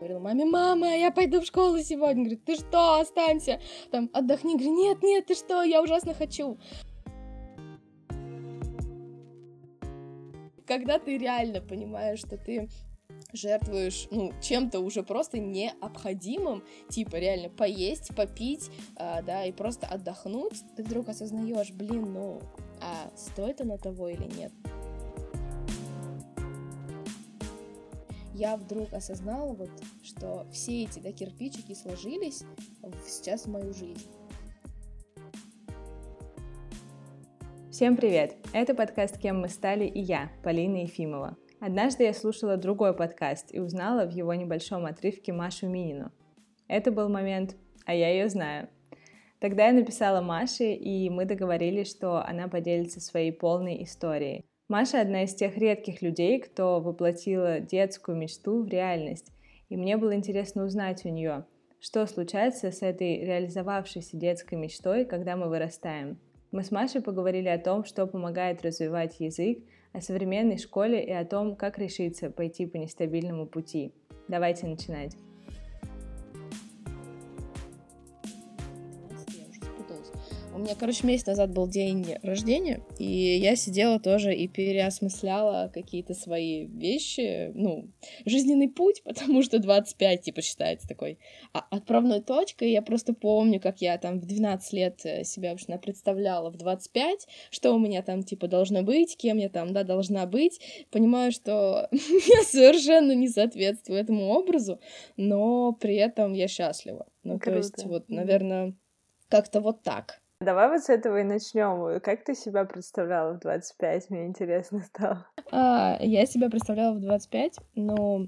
Говорила маме, мама, я пойду в школу сегодня. Говорит, ты что, останься, там, отдохни. Говорю, нет, нет, ты что, я ужасно хочу. Когда ты реально понимаешь, что ты жертвуешь, ну, чем-то уже просто необходимым, типа реально поесть, попить, а, да, и просто отдохнуть, ты вдруг осознаешь, блин, ну, а стоит оно того или нет? Я вдруг осознала, вот, что все эти да, кирпичики сложились сейчас в мою жизнь. Всем привет! Это подкаст «Кем мы стали» и я, Полина Ефимова. Однажды я слушала другой подкаст и узнала в его небольшом отрывке Машу Минину. Это был момент «А я ее знаю». Тогда я написала Маше, и мы договорились, что она поделится своей полной историей. Маша одна из тех редких людей, кто воплотила детскую мечту в реальность. И мне было интересно узнать у нее, что случается с этой реализовавшейся детской мечтой, когда мы вырастаем. Мы с Машей поговорили о том, что помогает развивать язык, о современной школе и о том, как решиться пойти по нестабильному пути. Давайте начинать. Меня, короче, месяц назад был день рождения, и я сидела тоже и переосмысляла какие-то свои вещи, ну, жизненный путь, потому что 25, типа, считается такой а отправной точкой. Я просто помню, как я там в 12 лет э, себя вообще представляла в 25, что у меня там, типа, должно быть, кем я там, да, должна быть. Понимаю, что я совершенно не соответствую этому образу, но при этом я счастлива. Ну, Круто. то есть, вот, наверное, как-то вот так. Давай вот с этого и начнем. Как ты себя представляла в 25? Мне интересно стало. А, я себя представляла в 25, но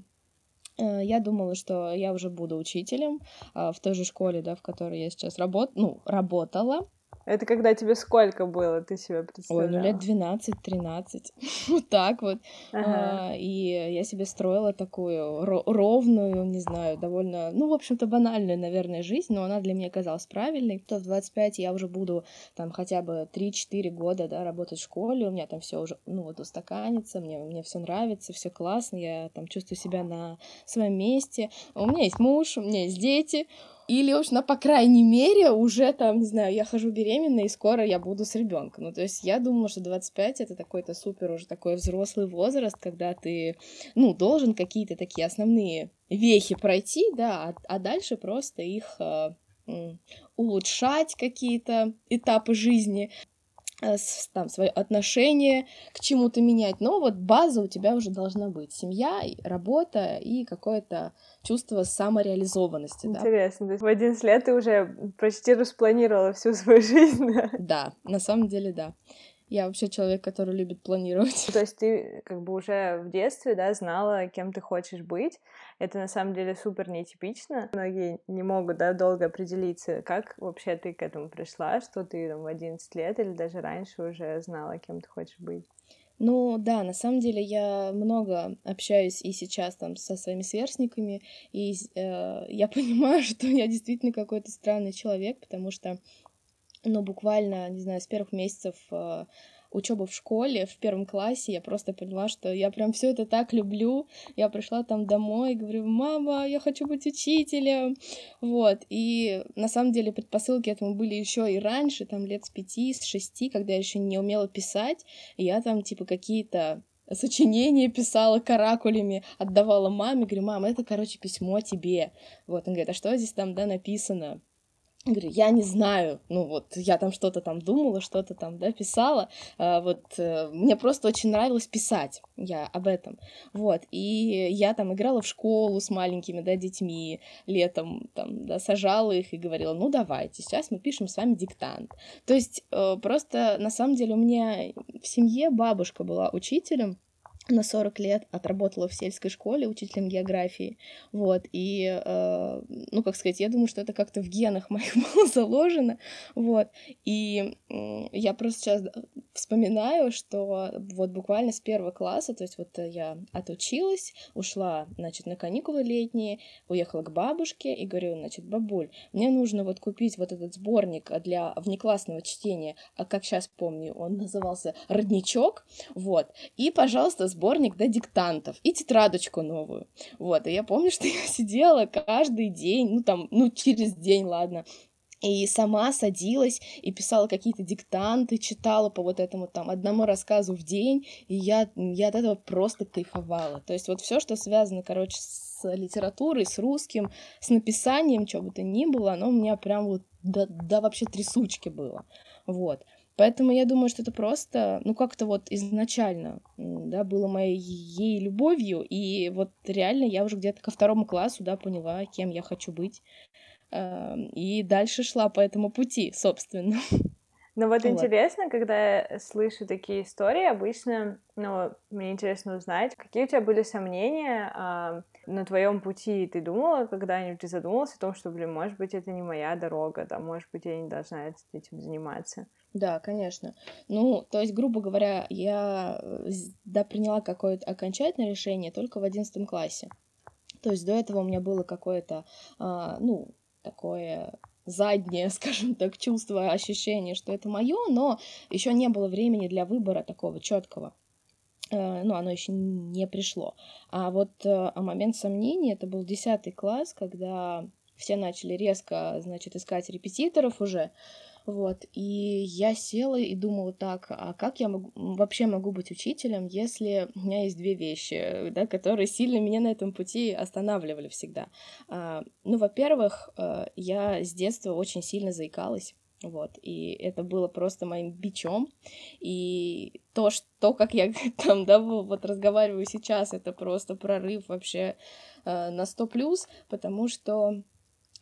э, я думала, что я уже буду учителем а, в той же школе, да, в которой я сейчас работ... ну, работала. Это когда тебе сколько было, ты себя представляла? Ой, ну лет 12-13, вот так вот. Ага. А, и я себе строила такую ровную, не знаю, довольно, ну, в общем-то, банальную, наверное, жизнь, но она для меня казалась правильной. То в 25 я уже буду там хотя бы 3-4 года, да, работать в школе, у меня там все уже, ну, вот устаканится, мне, мне все нравится, все классно, я там чувствую себя на своем месте. У меня есть муж, у меня есть дети, или уж на, по крайней мере, уже там, не знаю, я хожу беременная, и скоро я буду с ребенком. Ну, то есть я думала, что 25 это такой-то супер уже такой взрослый возраст, когда ты, ну, должен какие-то такие основные вехи пройти, да, а, а дальше просто их э, улучшать какие-то этапы жизни. Э, там, свое отношение к чему-то менять, но вот база у тебя уже должна быть. Семья, работа и какое-то чувство самореализованности. Интересно, да? то есть в 11 лет ты уже почти распланировала всю свою жизнь, да? Да, на самом деле, да. Я вообще человек, который любит планировать. То есть ты как бы уже в детстве, да, знала, кем ты хочешь быть. Это на самом деле супер нетипично. Многие не могут, да, долго определиться. Как вообще ты к этому пришла, что ты там в 11 лет или даже раньше уже знала, кем ты хочешь быть? Ну да, на самом деле я много общаюсь и сейчас там со своими сверстниками, и э, я понимаю, что я действительно какой-то странный человек, потому что ну, буквально, не знаю, с первых месяцев э, учебы в школе, в первом классе, я просто поняла, что я прям все это так люблю. Я пришла там домой говорю, мама, я хочу быть учителем. Вот. И на самом деле предпосылки этому были еще и раньше, там лет с пяти, с шести, когда я еще не умела писать. И я там типа какие-то сочинения писала каракулями, отдавала маме, говорю, мама, это, короче, письмо тебе. Вот, он говорит, а что здесь там, да, написано? Говорю, я не знаю, ну вот, я там что-то там думала, что-то там, да, писала, а, вот, э, мне просто очень нравилось писать, я об этом, вот, и я там играла в школу с маленькими, да, детьми летом, там, да, сажала их и говорила, ну, давайте, сейчас мы пишем с вами диктант, то есть э, просто, на самом деле, у меня в семье бабушка была учителем, на 40 лет отработала в сельской школе учителем географии, вот, и, э, ну, как сказать, я думаю, что это как-то в генах моих было заложено, вот, и э, я просто сейчас вспоминаю, что вот буквально с первого класса, то есть вот я отучилась, ушла, значит, на каникулы летние, уехала к бабушке и говорю, значит, бабуль, мне нужно вот купить вот этот сборник для внеклассного чтения, а как сейчас помню, он назывался «Родничок», вот, и, пожалуйста, сборник, да, диктантов и тетрадочку новую. Вот, и я помню, что я сидела каждый день, ну, там, ну, через день, ладно, и сама садилась и писала какие-то диктанты, читала по вот этому там одному рассказу в день, и я, я от этого просто кайфовала. То есть вот все, что связано, короче, с литературой, с русским, с написанием, чего бы то ни было, оно у меня прям вот да, да вообще трясучки было. Вот. Поэтому я думаю, что это просто, ну, как-то вот изначально, да, было моей ей любовью, и вот реально я уже где-то ко второму классу, да, поняла, кем я хочу быть, эм, и дальше шла по этому пути, собственно. Ну вот, вот интересно, когда я слышу такие истории, обычно, ну, мне интересно узнать, какие у тебя были сомнения э, на твоем пути? Ты думала когда-нибудь, ты задумалась о том, что, блин, может быть, это не моя дорога, да, может быть, я не должна этим заниматься? Да, конечно. Ну, то есть, грубо говоря, я э, да, приняла какое-то окончательное решение только в одиннадцатом классе. То есть до этого у меня было какое-то, а, ну, такое заднее, скажем так, чувство, ощущение, что это мое, но еще не было времени для выбора такого четкого. Э, ну, оно еще не пришло. А вот а момент сомнений, это был десятый класс, когда все начали резко, значит, искать репетиторов уже. Вот, и я села и думала так, а как я могу, вообще могу быть учителем, если у меня есть две вещи, да, которые сильно меня на этом пути останавливали всегда. А, ну, во-первых, э, я с детства очень сильно заикалась, вот, и это было просто моим бичом, и то, что, как я там, да, вот разговариваю сейчас, это просто прорыв вообще э, на 100+, плюс, потому что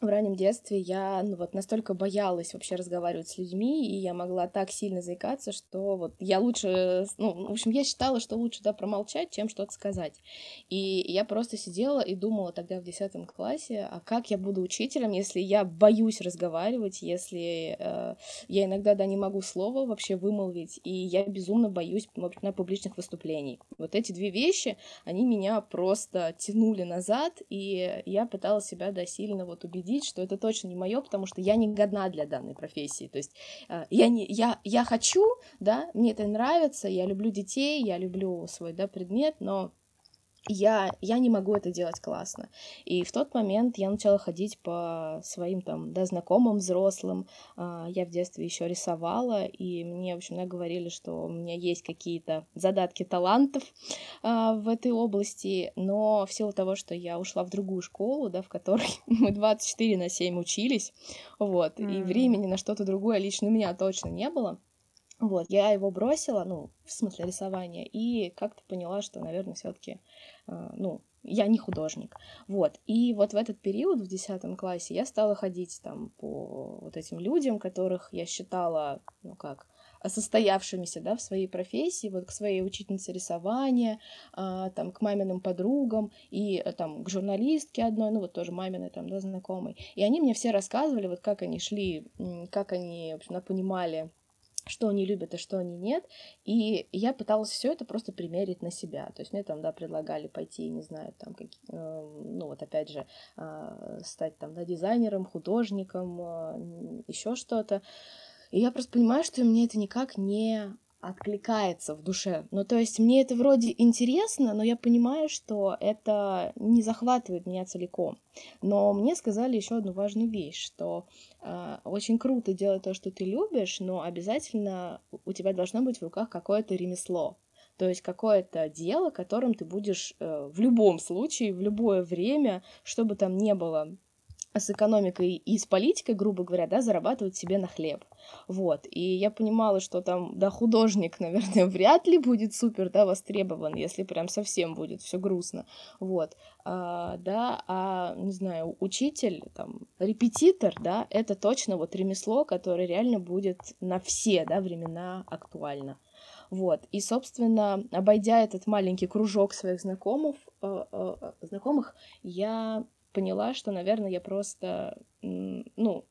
в раннем детстве я ну, вот настолько боялась вообще разговаривать с людьми, и я могла так сильно заикаться, что вот я лучше, ну, в общем, я считала, что лучше, да, промолчать, чем что-то сказать. И я просто сидела и думала тогда в 10 классе, а как я буду учителем, если я боюсь разговаривать, если э, я иногда, да, не могу слова вообще вымолвить, и я безумно боюсь на публичных выступлений. Вот эти две вещи, они меня просто тянули назад, и я пыталась себя, да, сильно вот убедить убедить, что это точно не мое, потому что я не годна для данной профессии. То есть э, я, не, я, я хочу, да, мне это нравится, я люблю детей, я люблю свой да, предмет, но я, я не могу это делать классно. И в тот момент я начала ходить по своим там, да, знакомым взрослым. А, я в детстве еще рисовала, и мне, в общем, да, говорили, что у меня есть какие-то задатки талантов а, в этой области, но в силу того, что я ушла в другую школу, да, в которой мы 24 на 7 учились, вот, mm. и времени на что-то другое лично у меня точно не было, вот, я его бросила, ну, в смысле рисования, и как-то поняла, что, наверное, все-таки, э, ну, я не художник. Вот. И вот в этот период, в 10 классе, я стала ходить там по вот этим людям, которых я считала, ну как, состоявшимися, да, в своей профессии, вот к своей учительнице рисования, а, там, к маминым подругам и а, там к журналистке одной, ну вот тоже маминой там, да, знакомой. И они мне все рассказывали, вот как они шли, как они, в общем, понимали что они любят, а что они нет. И я пыталась все это просто примерить на себя. То есть мне там, да, предлагали пойти, не знаю, там, как, э, ну вот опять же, э, стать там, да, дизайнером, художником, э, еще что-то. И я просто понимаю, что мне это никак не откликается в душе. Ну, то есть мне это вроде интересно, но я понимаю, что это не захватывает меня целиком. Но мне сказали еще одну важную вещь, что э, очень круто делать то, что ты любишь, но обязательно у тебя должно быть в руках какое-то ремесло. То есть какое-то дело, которым ты будешь э, в любом случае, в любое время, что бы там ни было, с экономикой и с политикой, грубо говоря, да, зарабатывать себе на хлеб. Вот. И я понимала, что там, да, художник, наверное, вряд ли будет супер, да, востребован, если прям совсем будет все грустно. Вот. А, да, а, не знаю, учитель, там, репетитор, да, это точно вот ремесло, которое реально будет на все, да, времена актуально. Вот. И, собственно, обойдя этот маленький кружок своих знакомых, э, э, знакомых, я поняла, что, наверное, я просто, ну,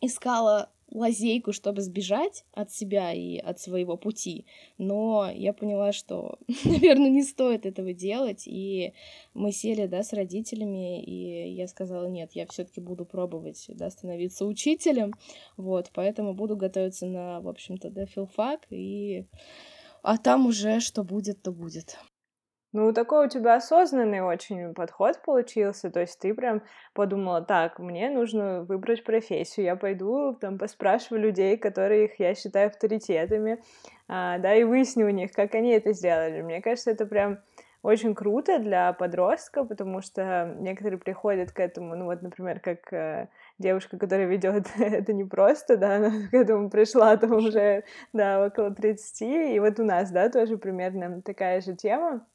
искала лазейку, чтобы сбежать от себя и от своего пути. Но я поняла, что, наверное, не стоит этого делать. И мы сели, да, с родителями, и я сказала, нет, я все-таки буду пробовать, да, становиться учителем. Вот, поэтому буду готовиться на, в общем-то, да, филфак. И... А там уже что будет, то будет. Ну, такой у тебя осознанный очень подход получился, то есть ты прям подумала, так, мне нужно выбрать профессию, я пойду там поспрашиваю людей, которых я считаю авторитетами, а, да, и выясню у них, как они это сделали. Мне кажется, это прям очень круто для подростка, потому что некоторые приходят к этому, ну вот, например, как э, девушка, которая ведет это не просто, да, она к этому пришла там уже, да, около 30, и вот у нас, да, тоже примерно такая же тема.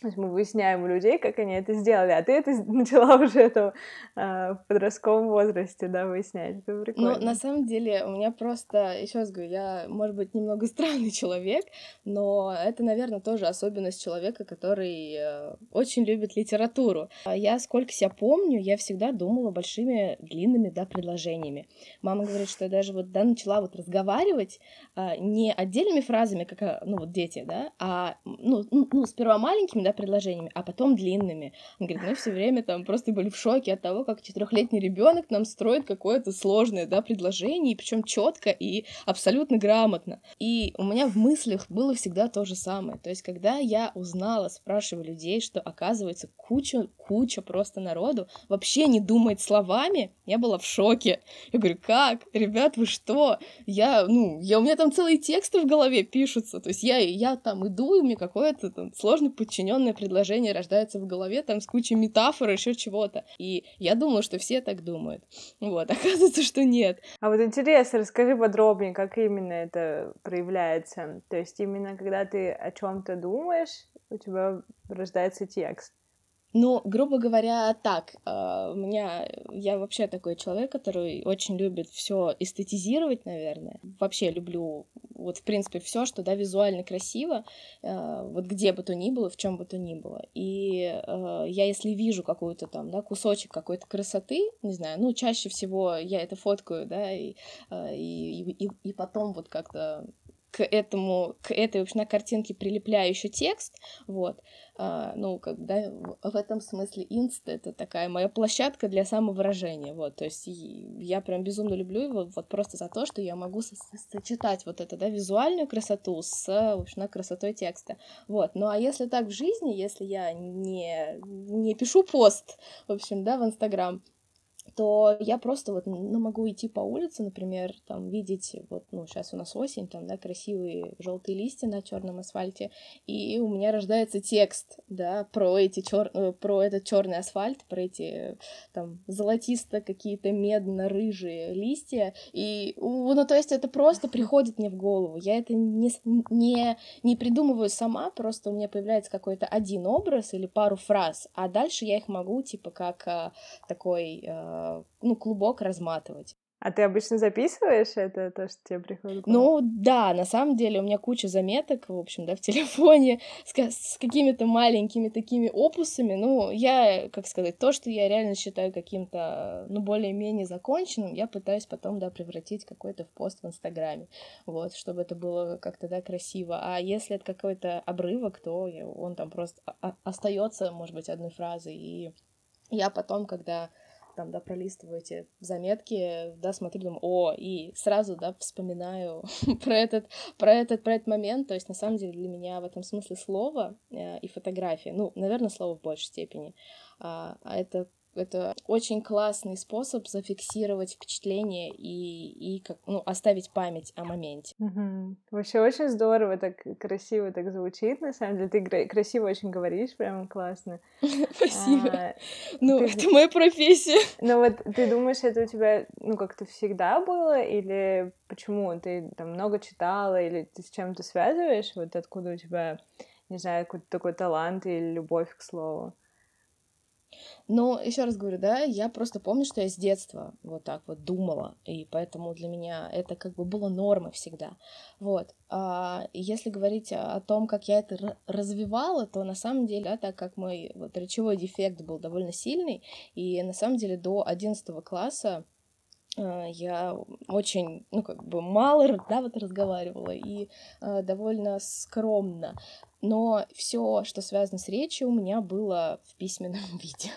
То есть мы выясняем у людей, как они это сделали, а ты это начала уже это а, в подростковом возрасте, да, выяснять. Это ну, прикольно. Ну, на самом деле, у меня просто, еще раз говорю, я, может быть, немного странный человек, но это, наверное, тоже особенность человека, который э, очень любит литературу. А я, сколько себя помню, я всегда думала большими, длинными, да, предложениями. Мама говорит, что я даже вот, да, начала вот разговаривать э, не отдельными фразами, как, э, ну, вот дети, да, а, ну, ну, ну сперва маленькими, да, предложениями, а потом длинными. Он говорит, мы все время там просто были в шоке от того, как четырехлетний ребенок нам строит какое-то сложное, да, предложение, причем четко и абсолютно грамотно. И у меня в мыслях было всегда то же самое. То есть, когда я узнала, спрашивая людей, что оказывается куча, куча просто народу вообще не думает словами, я была в шоке. Я говорю, как? Ребят, вы что? Я, ну, я, у меня там целые тексты в голове пишутся. То есть я, я там иду, и мне какое-то там сложно подчиненное определенное предложение рождается в голове, там с кучей метафор, еще чего-то. И я думала, что все так думают. Вот, оказывается, что нет. А вот интересно, расскажи подробнее, как именно это проявляется. То есть именно когда ты о чем-то думаешь, у тебя рождается текст. Ну, грубо говоря, так. А, у меня я вообще такой человек, который очень любит все эстетизировать, наверное. Вообще люблю вот в принципе все, что да визуально красиво, а, вот где бы то ни было, в чем бы то ни было. И а, я если вижу какую-то там да кусочек какой-то красоты, не знаю, ну чаще всего я это фоткаю, да и и, и, и потом вот как-то к этому, к этой, в общем, на картинке прилепляю еще текст, вот, а, ну, как, да, в этом смысле инст — это такая моя площадка для самовыражения, вот, то есть я прям безумно люблю его вот просто за то, что я могу со сочетать вот это, да, визуальную красоту с, в общем, красотой текста, вот, ну, а если так в жизни, если я не, не пишу пост, в общем, да, в Инстаграм, то я просто вот ну, могу идти по улице, например, там видеть, вот, ну, сейчас у нас осень, там, да, красивые желтые листья на черном асфальте, и у меня рождается текст, да, про эти чер... Э, про этот черный асфальт, про эти там золотисто какие-то медно-рыжие листья, и, ну, то есть это просто приходит мне в голову, я это не, не, не придумываю сама, просто у меня появляется какой-то один образ или пару фраз, а дальше я их могу, типа, как а, такой а, ну, клубок разматывать. А ты обычно записываешь это, то, что тебе приходит? Ну, да, на самом деле у меня куча заметок, в общем, да, в телефоне с, с какими-то маленькими такими опусами. Ну, я, как сказать, то, что я реально считаю каким-то, ну, более-менее законченным, я пытаюсь потом, да, превратить какой-то в пост в Инстаграме, вот, чтобы это было как-то, да, красиво. А если это какой-то обрывок, то он там просто остается, может быть, одной фразой, и я потом, когда там, да, пролистываю эти заметки, да, смотрю, думаю, о, и сразу, да, вспоминаю про этот, про этот, про этот момент, то есть, на самом деле, для меня в этом смысле слово э, и фотография, ну, наверное, слово в большей степени, а, а это это очень классный способ зафиксировать впечатление и, и как, ну, оставить память о моменте. Угу. Вообще очень здорово, так красиво так звучит, на самом деле. Ты красиво очень говоришь, прям классно. Спасибо. А, ну, это моя профессия. Ну вот ты думаешь, это у тебя, ну, как-то всегда было, или почему? Ты там много читала, или ты с чем-то связываешь? Вот откуда у тебя, не знаю, какой-то такой талант или любовь к слову? Но еще раз говорю, да, я просто помню, что я с детства вот так вот думала, и поэтому для меня это как бы было нормой всегда. Вот. А если говорить о том, как я это развивала, то на самом деле, да, так как мой вот речевой дефект был довольно сильный, и на самом деле до 11 класса я очень, ну, как бы мало, да, вот разговаривала и э, довольно скромно но все, что связано с речью, у меня было в письменном виде.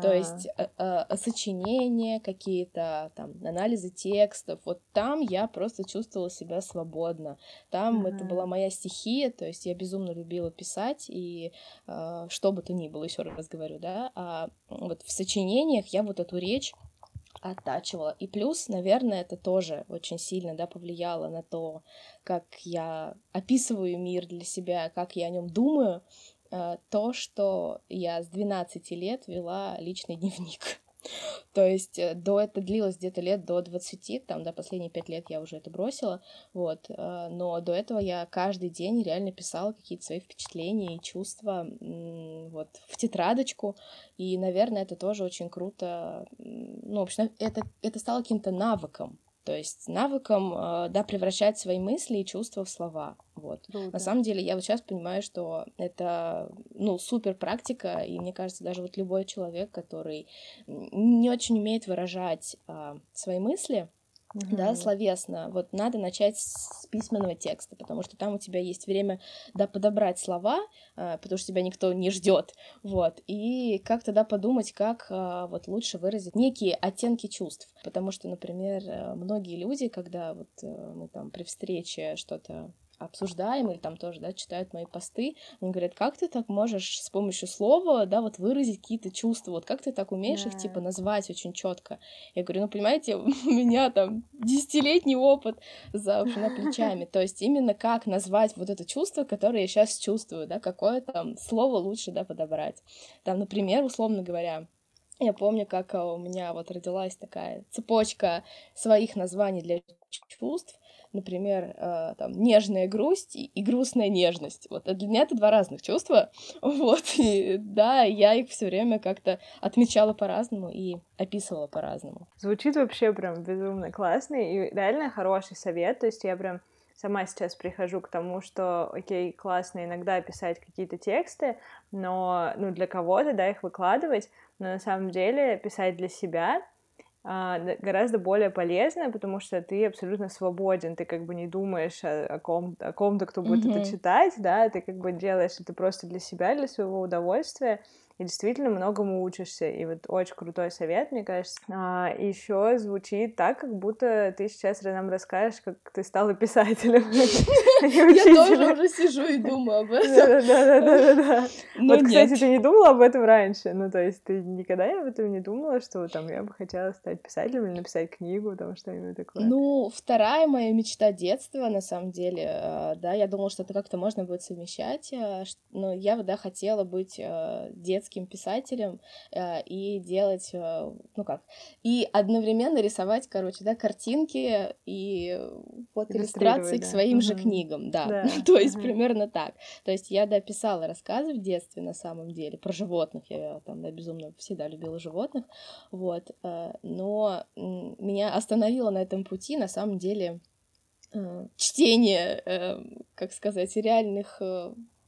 То есть э, э, сочинения, какие-то там анализы текстов. Вот там я просто чувствовала себя свободно. Там это была моя стихия, то есть я безумно любила писать и э, что бы то ни было, еще раз говорю, да. А вот в сочинениях я вот эту речь оттачивала. И плюс, наверное, это тоже очень сильно да, повлияло на то, как я описываю мир для себя, как я о нем думаю, э, то, что я с 12 лет вела личный дневник. То есть э, до это длилось где-то лет до 20, там, до последние пять лет я уже это бросила, вот, э, но до этого я каждый день реально писала какие-то свои впечатления и чувства, вот, в тетрадочку, и, наверное, это тоже очень круто, ну, в общем, это, это стало каким-то навыком, то есть навыком, э, да, превращать свои мысли и чувства в слова. Вот. Круто. На самом деле, я вот сейчас понимаю, что это, ну, супер практика, и мне кажется, даже вот любой человек, который не очень умеет выражать а, свои мысли, угу. да, словесно. Вот надо начать с письменного текста, потому что там у тебя есть время, да, подобрать слова, э, потому что тебя никто не ждет, вот, и как тогда подумать, как э, вот лучше выразить некие оттенки чувств, потому что, например, э, многие люди, когда вот мы там при встрече что-то обсуждаем или там тоже, да, читают мои посты, они говорят, как ты так можешь с помощью слова, да, вот выразить какие-то чувства, вот как ты так умеешь yeah. их, типа, назвать очень четко. Я говорю, ну, понимаете, у меня там десятилетний опыт за на плечами, то есть именно как назвать вот это чувство, которое я сейчас чувствую, да, какое там слово лучше, да, подобрать. Там, например, условно говоря, я помню, как у меня вот родилась такая цепочка своих названий для чувств, например, э, там, нежная грусть и, и грустная нежность. Вот для меня это два разных чувства. Вот, и да, я их все время как-то отмечала по-разному и описывала по-разному. Звучит вообще прям безумно классно и реально хороший совет. То есть я прям сама сейчас прихожу к тому, что, окей, классно иногда писать какие-то тексты, но, ну, для кого-то, да, их выкладывать, но на самом деле писать для себя гораздо более полезно, потому что ты абсолютно свободен, ты как бы не думаешь о, о, ком, о ком-то, кто будет mm-hmm. это читать, да, ты как бы делаешь это просто для себя, для своего удовольствия, и действительно многому учишься. И вот очень крутой совет, мне кажется. А, еще звучит так, как будто ты сейчас нам расскажешь, как ты стала писателем. Я тоже уже сижу и думаю об этом. Да-да-да. Вот, кстати, ты не думала об этом раньше? Ну, то есть ты никогда об этом не думала, что там я бы хотела стать писателем или написать книгу, там что-нибудь такое? Ну, вторая моя мечта детства, на самом деле, э, да, я думала, что это как-то можно будет совмещать, э, но я, да, хотела быть э, детством детским писателем э, и делать, э, ну как, и одновременно рисовать, короче, да, картинки и вот иллюстрации да. к своим угу. же книгам, да, да. то есть угу. примерно так. То есть я, да, писала рассказы в детстве на самом деле про животных, я там, да, безумно всегда любила животных, вот, э, но меня остановило на этом пути, на самом деле, чтение, как сказать, реальных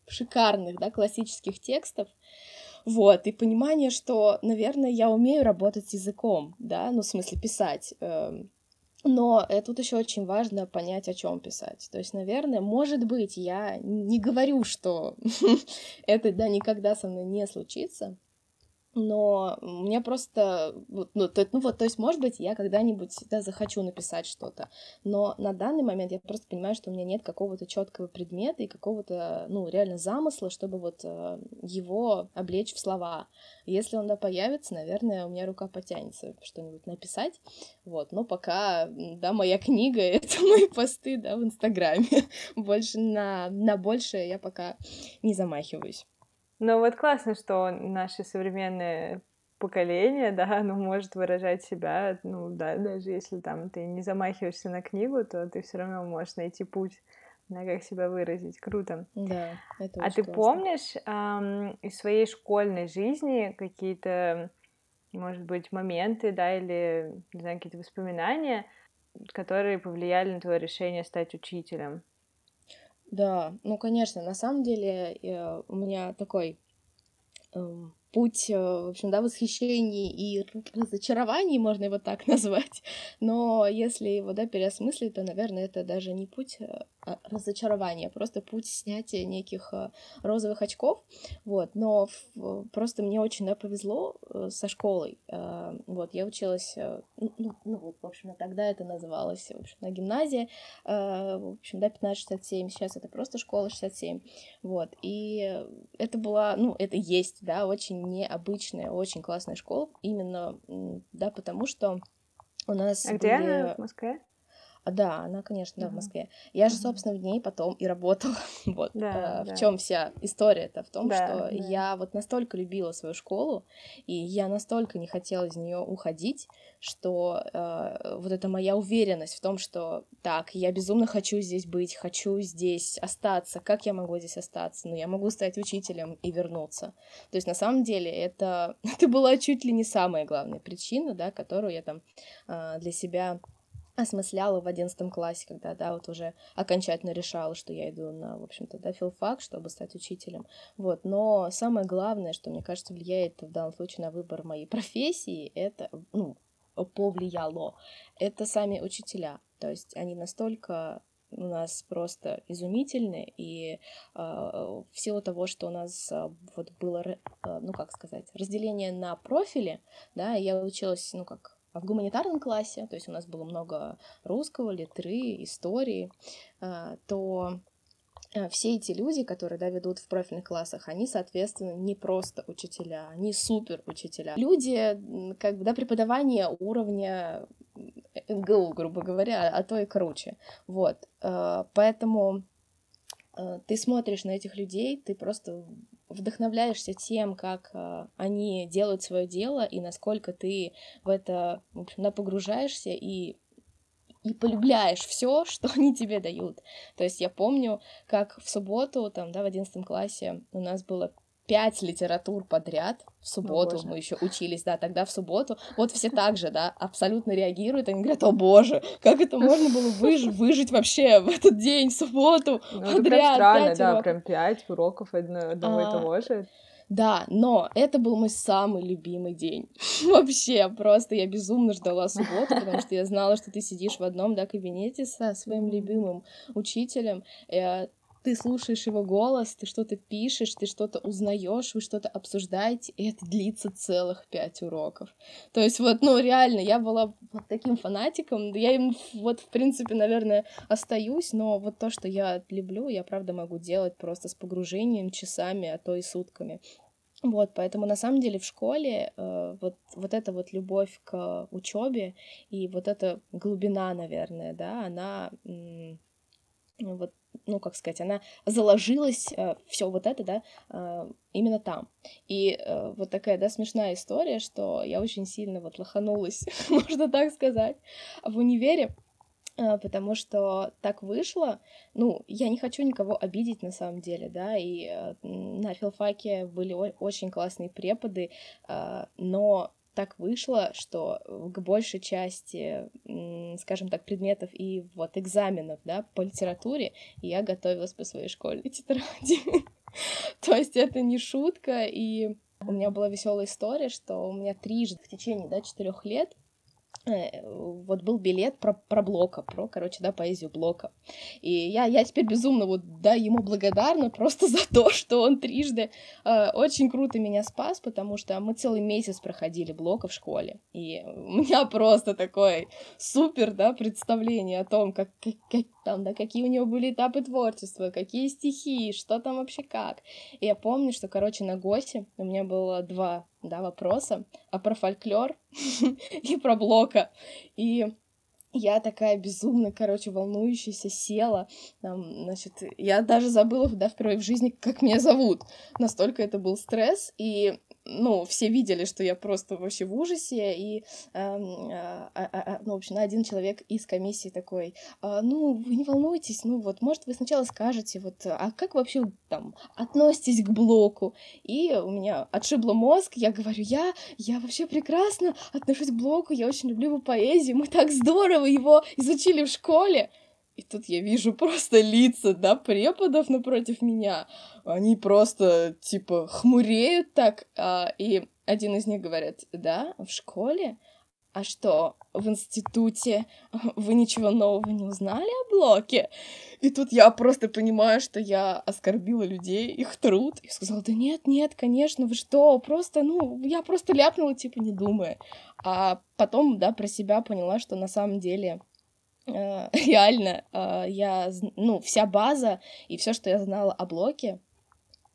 шикарных, да, классических текстов, вот, и понимание, что, наверное, я умею работать с языком, да, ну, в смысле, писать. Эм, но тут еще очень важно понять, о чем писать. То есть, наверное, может быть, я не говорю, что это да никогда со мной не случится, но мне просто, ну, то, ну вот, то есть, может быть, я когда-нибудь да, захочу написать что-то, но на данный момент я просто понимаю, что у меня нет какого-то четкого предмета и какого-то, ну, реально замысла, чтобы вот э, его облечь в слова. Если он, да, появится, наверное, у меня рука потянется что-нибудь написать, вот, но пока, да, моя книга — это мои посты, да, в Инстаграме, больше на, на большее я пока не замахиваюсь. Ну вот классно, что наше современное поколение, да, оно может выражать себя, ну да, даже если там ты не замахиваешься на книгу, то ты все равно можешь найти путь, на как себя выразить. Круто. Да, это А ты классно. помнишь эм, из своей школьной жизни какие-то, может быть, моменты, да, или, не знаю, какие-то воспоминания, которые повлияли на твое решение стать учителем? Да, ну, конечно, на самом деле э, у меня такой эм, путь, э, в общем, да, восхищений и разочарований, можно его так назвать. Но если его, да, переосмыслить, то, наверное, это даже не путь э, а, разочарования, а просто путь снятия неких э, розовых очков, вот. Но просто мне очень, да, повезло со школой. Вот, я училась, ну, ну, ну вот, в общем, тогда это называлось, в общем, на гимназии, в общем, да, 1567, сейчас это просто школа 67, вот. И это была, ну, это есть, да, очень необычная, очень классная школа, именно, да, потому что у нас... А были... где она? В Москве? А, да, она, конечно, да, в Москве. Я же, собственно, в ней потом и работала. вот. Да, э, да. В чем вся история-то? В том, да, что да. я вот настолько любила свою школу, и я настолько не хотела из нее уходить, что э, вот эта моя уверенность в том, что так, я безумно хочу здесь быть, хочу здесь остаться. Как я могу здесь остаться? Ну, я могу стать учителем и вернуться. То есть, на самом деле, это, это была чуть ли не самая главная причина, да, которую я там э, для себя осмысляла в одиннадцатом классе, когда, да, вот уже окончательно решала, что я иду на, в общем-то, да, филфак, чтобы стать учителем, вот, но самое главное, что, мне кажется, влияет в данном случае на выбор моей профессии, это, ну, повлияло, это сами учителя, то есть они настолько у нас просто изумительны, и э, в силу того, что у нас э, вот было, э, ну, как сказать, разделение на профили, да, я училась, ну, как в гуманитарном классе, то есть у нас было много русского, литры, истории, а, то а, все эти люди, которые да, ведут в профильных классах, они, соответственно, не просто учителя, они супер учителя. Люди, как бы, да, преподавание уровня НГУ, грубо говоря, а то и круче. Вот. А, поэтому ты смотришь на этих людей, ты просто вдохновляешься тем, как э, они делают свое дело и насколько ты в это, в общем, погружаешься и и полюбляешь все, что они тебе дают. То есть я помню, как в субботу, там, да, в одиннадцатом классе у нас было пять литератур подряд в субботу, мы еще учились, да, тогда в субботу, вот все так же, да, абсолютно реагируют, они говорят, о боже, как это можно было выж выжить вообще в этот день, в субботу, ну, подряд, это прям странно, да, уроков. прям пять уроков одного а, и того же. Да, но это был мой самый любимый день. Вообще, просто я безумно ждала субботу, потому что я знала, что ты сидишь в одном да, кабинете со своим любимым учителем. Э, ты слушаешь его голос, ты что-то пишешь, ты что-то узнаешь, вы что-то обсуждаете, и это длится целых пять уроков. То есть вот, ну, реально, я была вот таким фанатиком, я им вот, в принципе, наверное, остаюсь, но вот то, что я люблю, я, правда, могу делать просто с погружением часами, а то и сутками. Вот, поэтому на самом деле в школе э, вот, вот эта вот любовь к учебе и вот эта глубина, наверное, да, она м- вот ну, как сказать, она заложилась, э, все вот это, да, э, именно там. И э, вот такая, да, смешная история, что я очень сильно вот лоханулась, можно так сказать, в универе, э, потому что так вышло, ну, я не хочу никого обидеть на самом деле, да, и э, на филфаке были очень классные преподы, э, но так вышло, что к большей части, скажем так, предметов и вот экзаменов, да, по литературе я готовилась по своей школьной тетради. То есть это не шутка, и у меня была веселая история, что у меня трижды в течение, да, четырех лет вот был билет про, про Блока, про, короче, да, поэзию Блока. И я, я теперь безумно вот, да, ему благодарна просто за то, что он трижды э, очень круто меня спас, потому что мы целый месяц проходили Блока в школе, и у меня просто такое супер, да, представление о том, как, как, как там, да, какие у него были этапы творчества, какие стихи, что там вообще как. И я помню, что, короче, на ГОСе у меня было два да, вопроса, а про фольклор и про Блока. И я такая безумно, короче, волнующаяся села. Там, значит, я даже забыла, да, впервые в жизни, как меня зовут. Настолько это был стресс. И ну, все видели, что я просто вообще в ужасе, и, э, э, э, ну, в общем, один человек из комиссии такой, э, ну, вы не волнуйтесь, ну, вот, может, вы сначала скажете, вот, а как вообще там относитесь к блоку? И у меня отшибло мозг, я говорю, я, я вообще прекрасно отношусь к блоку, я очень люблю его поэзию, мы так здорово его изучили в школе. И тут я вижу просто лица, да, преподов напротив меня. Они просто, типа, хмуреют так. А, и один из них говорит, да, в школе? А что, в институте вы ничего нового не узнали о блоке? И тут я просто понимаю, что я оскорбила людей, их труд. И сказала, да нет, нет, конечно, вы что, просто, ну, я просто ляпнула, типа, не думая. А потом, да, про себя поняла, что на самом деле реально э, я, ну, вся база и все, что я знала о блоке,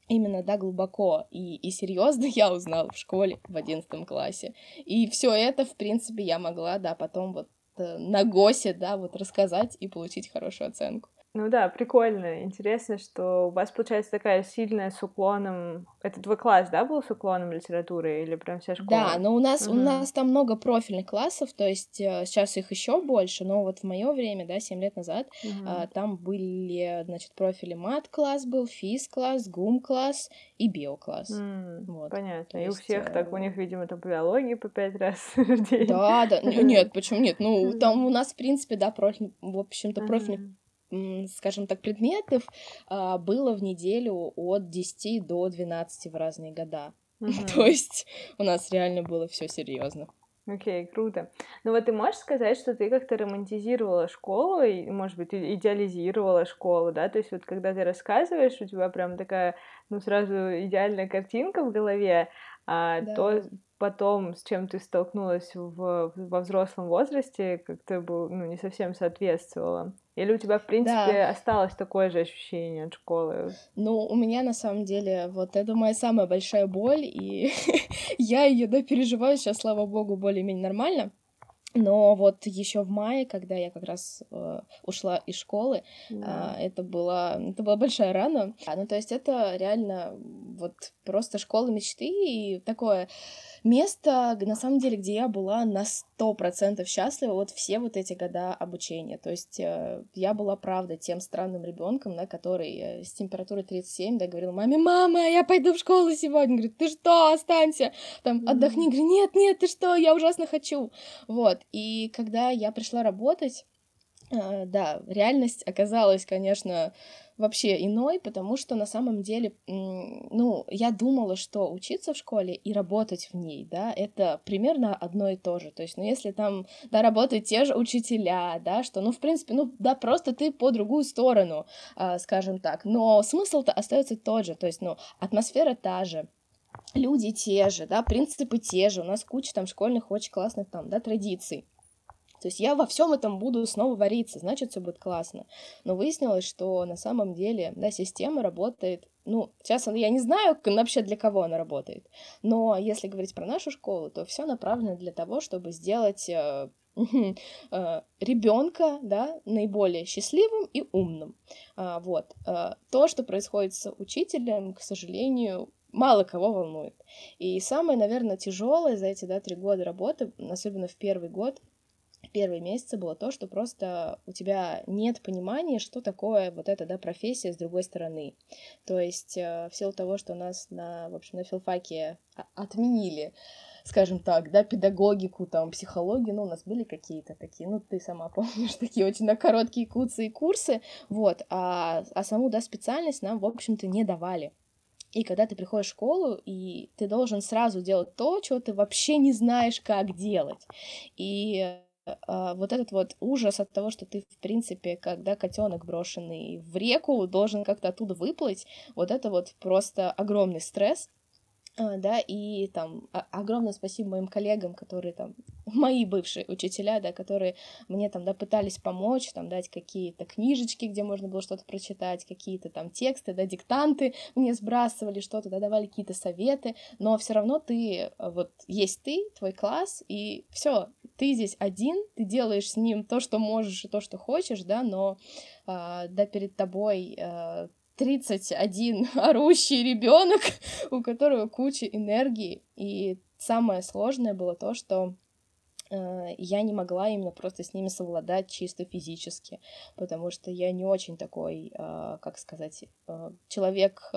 именно, да, глубоко и, и серьезно я узнала в школе в одиннадцатом классе. И все это, в принципе, я могла, да, потом вот э, на ГОСе, да, вот рассказать и получить хорошую оценку. Ну да, прикольно. Интересно, что у вас получается такая сильная с уклоном. Это твой класс, да, был с уклоном литературы или прям вся школа? Да, но у нас угу. у нас там много профильных классов, то есть э, сейчас их еще больше, но вот в мое время, да, 7 лет назад, угу. э, там были, значит, профили мат-класс был, физ-класс, гум-класс и биокласс. Mm, вот. Понятно. То и есть, у всех э... так, у них, видимо, там биологии по пять раз в день. Да, да. Нет, почему нет? Ну, там у нас, в принципе, да, профиль, в общем-то, профильных скажем так, предметов а, было в неделю от 10 до 12 в разные года. Mm-hmm. То есть у нас реально было все серьезно. Окей, okay, круто. Ну вот ты можешь сказать, что ты как-то романтизировала школу и, может быть, идеализировала школу, да? То есть вот когда ты рассказываешь, у тебя прям такая, ну, сразу идеальная картинка в голове, а да. то потом, с чем ты столкнулась в, во взрослом возрасте, как-то был, ну, не совсем соответствовало? Или у тебя, в принципе, да. осталось такое же ощущение от школы? Ну, у меня на самом деле вот это моя самая большая боль, и я ее да, переживаю сейчас, слава богу, более-менее нормально. Но вот еще в мае, когда я как раз э, ушла из школы, yeah. э, это была это была большая рана. А, ну то есть это реально вот просто школа мечты и такое место, на самом деле, где я была на сто процентов счастлива вот все вот эти года обучения. То есть э, я была, правда, тем странным ребенком, да, который э, с температурой 37, да, говорил маме, мама, я пойду в школу сегодня. Говорит, ты что, останься, там, отдохни. Говорю, нет, нет, ты что, я ужасно хочу. Вот, и когда я пришла работать, да, реальность оказалась, конечно, вообще иной, потому что на самом деле, ну, я думала, что учиться в школе и работать в ней, да, это примерно одно и то же. То есть, ну, если там, да, работают те же учителя, да, что, ну, в принципе, ну, да, просто ты по другую сторону, э, скажем так. Но смысл-то остается тот же, то есть, ну, атмосфера та же, люди те же, да, принципы те же, у нас куча там школьных очень классных там, да, традиций. То есть я во всем этом буду снова вариться, значит, все будет классно. Но выяснилось, что на самом деле, да, система работает, ну, сейчас я не знаю вообще для кого она работает, но если говорить про нашу школу, то все направлено для того, чтобы сделать э, э, ребенка, да, наиболее счастливым и умным. А, вот. Э, то, что происходит с учителем, к сожалению, мало кого волнует. И самое, наверное, тяжелое за эти да, три года работы, особенно в первый год, первые месяцы было то, что просто у тебя нет понимания, что такое вот эта, да, профессия с другой стороны. То есть э, в силу того, что у нас на, в общем, на филфаке отменили скажем так, да, педагогику, там, психологию, ну, у нас были какие-то такие, ну, ты сама помнишь, такие очень на короткие курсы и курсы, вот, а, а саму, да, специальность нам, в общем-то, не давали. И когда ты приходишь в школу, и ты должен сразу делать то, чего ты вообще не знаешь, как делать. И а, вот этот вот ужас от того, что ты, в принципе, когда котенок брошенный в реку, должен как-то оттуда выплыть, вот это вот просто огромный стресс, а, да, и там огромное спасибо моим коллегам, которые там, мои бывшие учителя, да, которые мне там, да, пытались помочь, там, дать какие-то книжечки, где можно было что-то прочитать, какие-то там тексты, да, диктанты мне сбрасывали что-то, да, давали какие-то советы, но все равно ты, вот, есть ты, твой класс, и все, ты здесь один, ты делаешь с ним то, что можешь и то, что хочешь, да, но, а, да, перед тобой а, 31 орущий ребенок, у которого куча энергии. И самое сложное было то, что я не могла именно просто с ними совладать чисто физически, потому что я не очень такой, э, как сказать, э, человек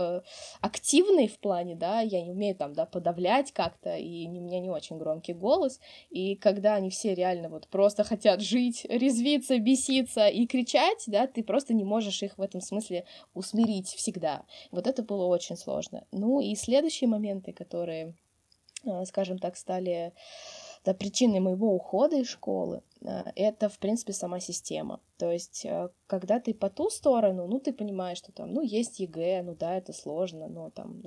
активный в плане, да, я не умею там, да, подавлять как-то, и у меня не очень громкий голос, и когда они все реально вот просто хотят жить, резвиться, беситься и кричать, да, ты просто не можешь их в этом смысле усмирить всегда. Вот это было очень сложно. Ну и следующие моменты, которые, скажем так, стали да, причиной моего ухода из школы это, в принципе, сама система. То есть, э, когда ты по ту сторону, ну, ты понимаешь, что там, ну, есть ЕГЭ, ну, да, это сложно, но там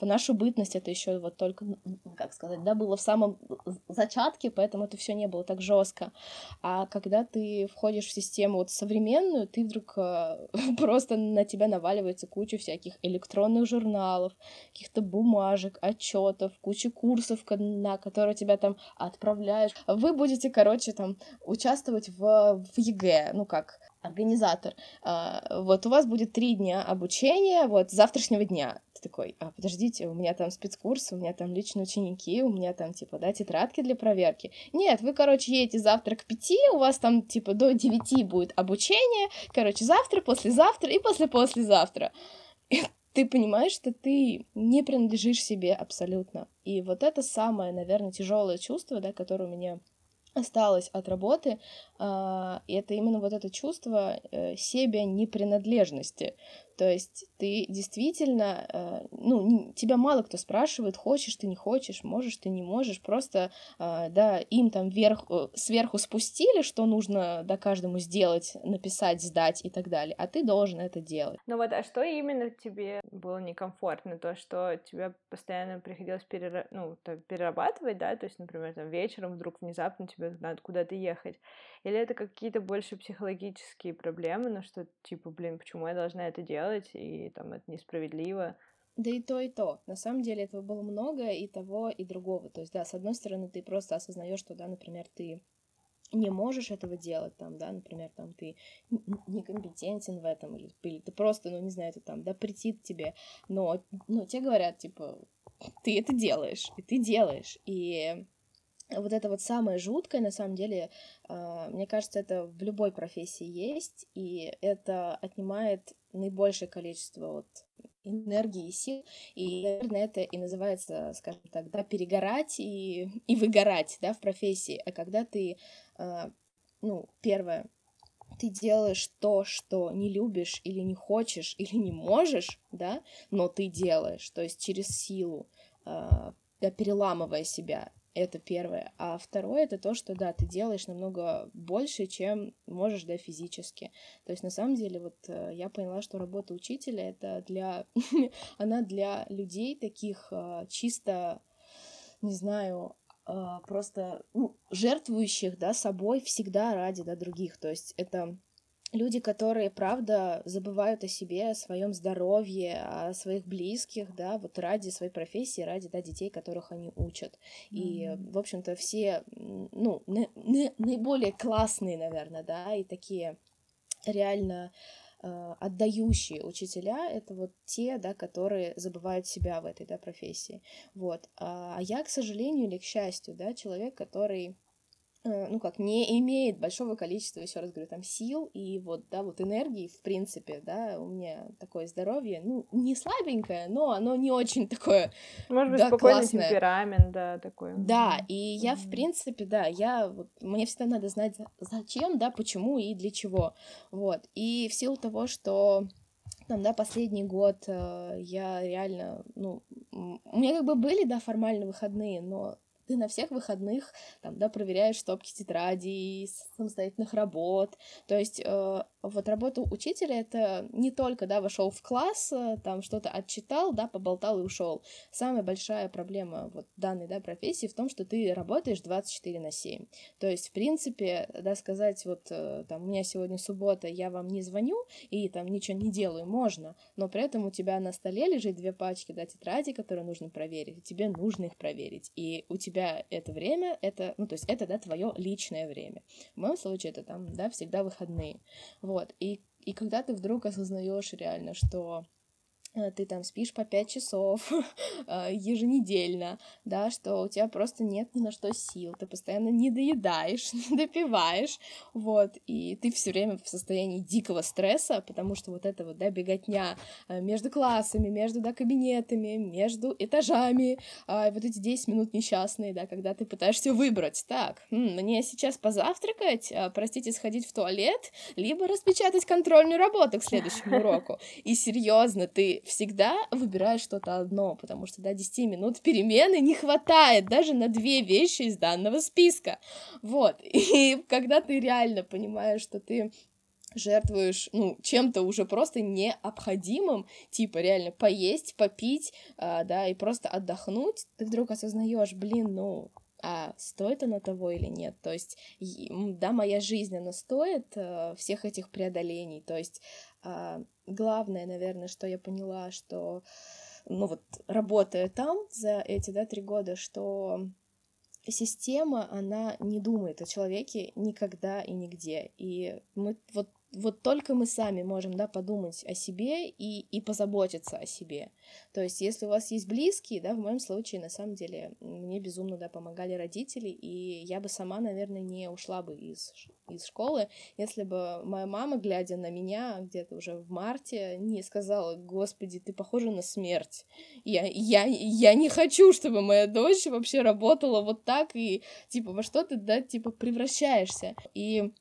в нашу бытность это еще вот только, ну, как сказать, да, было в самом зачатке, поэтому это все не было так жестко. А когда ты входишь в систему вот современную, ты вдруг э, просто на тебя наваливается куча всяких электронных журналов, каких-то бумажек, отчетов, куча курсов, на которые тебя там отправляют. Вы будете, короче, там участвовать в, в ЕГЭ, ну, как организатор, а, вот у вас будет три дня обучения, вот с завтрашнего дня. Ты такой, а, подождите, у меня там спецкурс, у меня там личные ученики, у меня там, типа, да, тетрадки для проверки. Нет, вы, короче, едете завтра к пяти, у вас там, типа, до девяти будет обучение, короче, завтра, послезавтра и после-послезавтра. ты понимаешь, что ты не принадлежишь себе абсолютно. И вот это самое, наверное, тяжелое чувство, да, которое у меня осталось от работы, это именно вот это чувство э, себя непринадлежности. То есть ты действительно, э, ну, тебя мало кто спрашивает, хочешь ты, не хочешь, можешь ты, не можешь, просто, э, да, им там вверх, э, сверху спустили, что нужно, да, каждому сделать, написать, сдать и так далее, а ты должен это делать. Ну вот, а что именно тебе было некомфортно? То, что тебе постоянно приходилось перера... ну, перерабатывать, да, то есть, например, там вечером вдруг внезапно тебе надо куда-то ехать, или это какие-то больше психологические проблемы, ну что, типа, блин, почему я должна это делать, и там это несправедливо. Да и то, и то. На самом деле этого было много и того, и другого. То есть, да, с одной стороны, ты просто осознаешь, что, да, например, ты не можешь этого делать, там, да, например, там, ты некомпетентен в этом, или, или ты просто, ну, не знаю, это там, да, претит тебе, но, но тебе говорят, типа, ты это делаешь, и ты делаешь, и вот это вот самое жуткое, на самом деле, а, мне кажется, это в любой профессии есть, и это отнимает наибольшее количество вот энергии и сил, и, наверное, это и называется, скажем так, да, перегорать и, и выгорать, да, в профессии, а когда ты, а, ну, первое, ты делаешь то, что не любишь или не хочешь или не можешь, да, но ты делаешь, то есть через силу, а, да, переламывая себя, это первое. А второе это то, что да, ты делаешь намного больше, чем можешь, да, физически. То есть на самом деле вот э, я поняла, что работа учителя это для... она для людей таких э, чисто, не знаю, э, просто ну, жертвующих, да, собой всегда ради, да, других. То есть это люди, которые, правда, забывают о себе, о своем здоровье, о своих близких, да, вот ради своей профессии, ради, да, детей, которых они учат. Mm-hmm. И, в общем-то, все, ну, наиболее классные, наверное, да, и такие реально э, отдающие учителя это вот те, да, которые забывают себя в этой да, профессии. Вот. А, а я, к сожалению или к счастью, да, человек, который ну как, не имеет большого количества, еще раз говорю, там сил и вот, да, вот энергии, в принципе, да, у меня такое здоровье, ну, не слабенькое, но оно не очень такое, Может быть, да, спокойный классное. темперамент, да, такой. Да, и я, в принципе, да, я, вот, мне всегда надо знать, зачем, да, почему и для чего, вот, и в силу того, что там, да, последний год э, я реально, ну, у меня как бы были, да, формально выходные, но ты на всех выходных там, да, проверяешь стопки тетрадей, самостоятельных работ. То есть э, вот работа учителя это не только, да, вошел в класс, э, там что-то отчитал, да, поболтал и ушел. Самая большая проблема вот данной, да, профессии в том, что ты работаешь 24 на 7. То есть, в принципе, да, сказать вот, э, там, у меня сегодня суббота, я вам не звоню и там ничего не делаю, можно, но при этом у тебя на столе лежит две пачки, да, тетради, которые нужно проверить, тебе нужно их проверить, и у тебя это время, это, ну, то есть это, да, твое личное время. В моем случае это там, да, всегда выходные. Вот. И, и когда ты вдруг осознаешь реально, что ты там спишь по пять часов э, еженедельно, да, что у тебя просто нет ни на что сил, ты постоянно не доедаешь, не допиваешь, вот, и ты все время в состоянии дикого стресса, потому что вот это вот, да, беготня э, между классами, между, да, кабинетами, между этажами, а, вот эти 10 минут несчастные, да, когда ты пытаешься выбрать, так, мне сейчас позавтракать, а, простите, сходить в туалет, либо распечатать контрольную работу к следующему уроку, и серьезно, ты всегда выбираешь что-то одно, потому что, да, 10 минут перемены не хватает даже на две вещи из данного списка. Вот. И когда ты реально понимаешь, что ты жертвуешь, ну, чем-то уже просто необходимым, типа реально поесть, попить, а, да, и просто отдохнуть, ты вдруг осознаешь, блин, ну, а стоит оно того или нет. То есть, да, моя жизнь, она стоит э, всех этих преодолений. То есть, э, главное, наверное, что я поняла, что, ну вот, работая там за эти, да, три года, что система, она не думает о человеке никогда и нигде. И мы вот вот только мы сами можем, да, подумать о себе и, и позаботиться о себе. То есть, если у вас есть близкие, да, в моем случае, на самом деле, мне безумно, да, помогали родители, и я бы сама, наверное, не ушла бы из, из школы, если бы моя мама, глядя на меня где-то уже в марте, не сказала, господи, ты похожа на смерть. Я, я, я не хочу, чтобы моя дочь вообще работала вот так, и, типа, во что ты, да, типа, превращаешься. И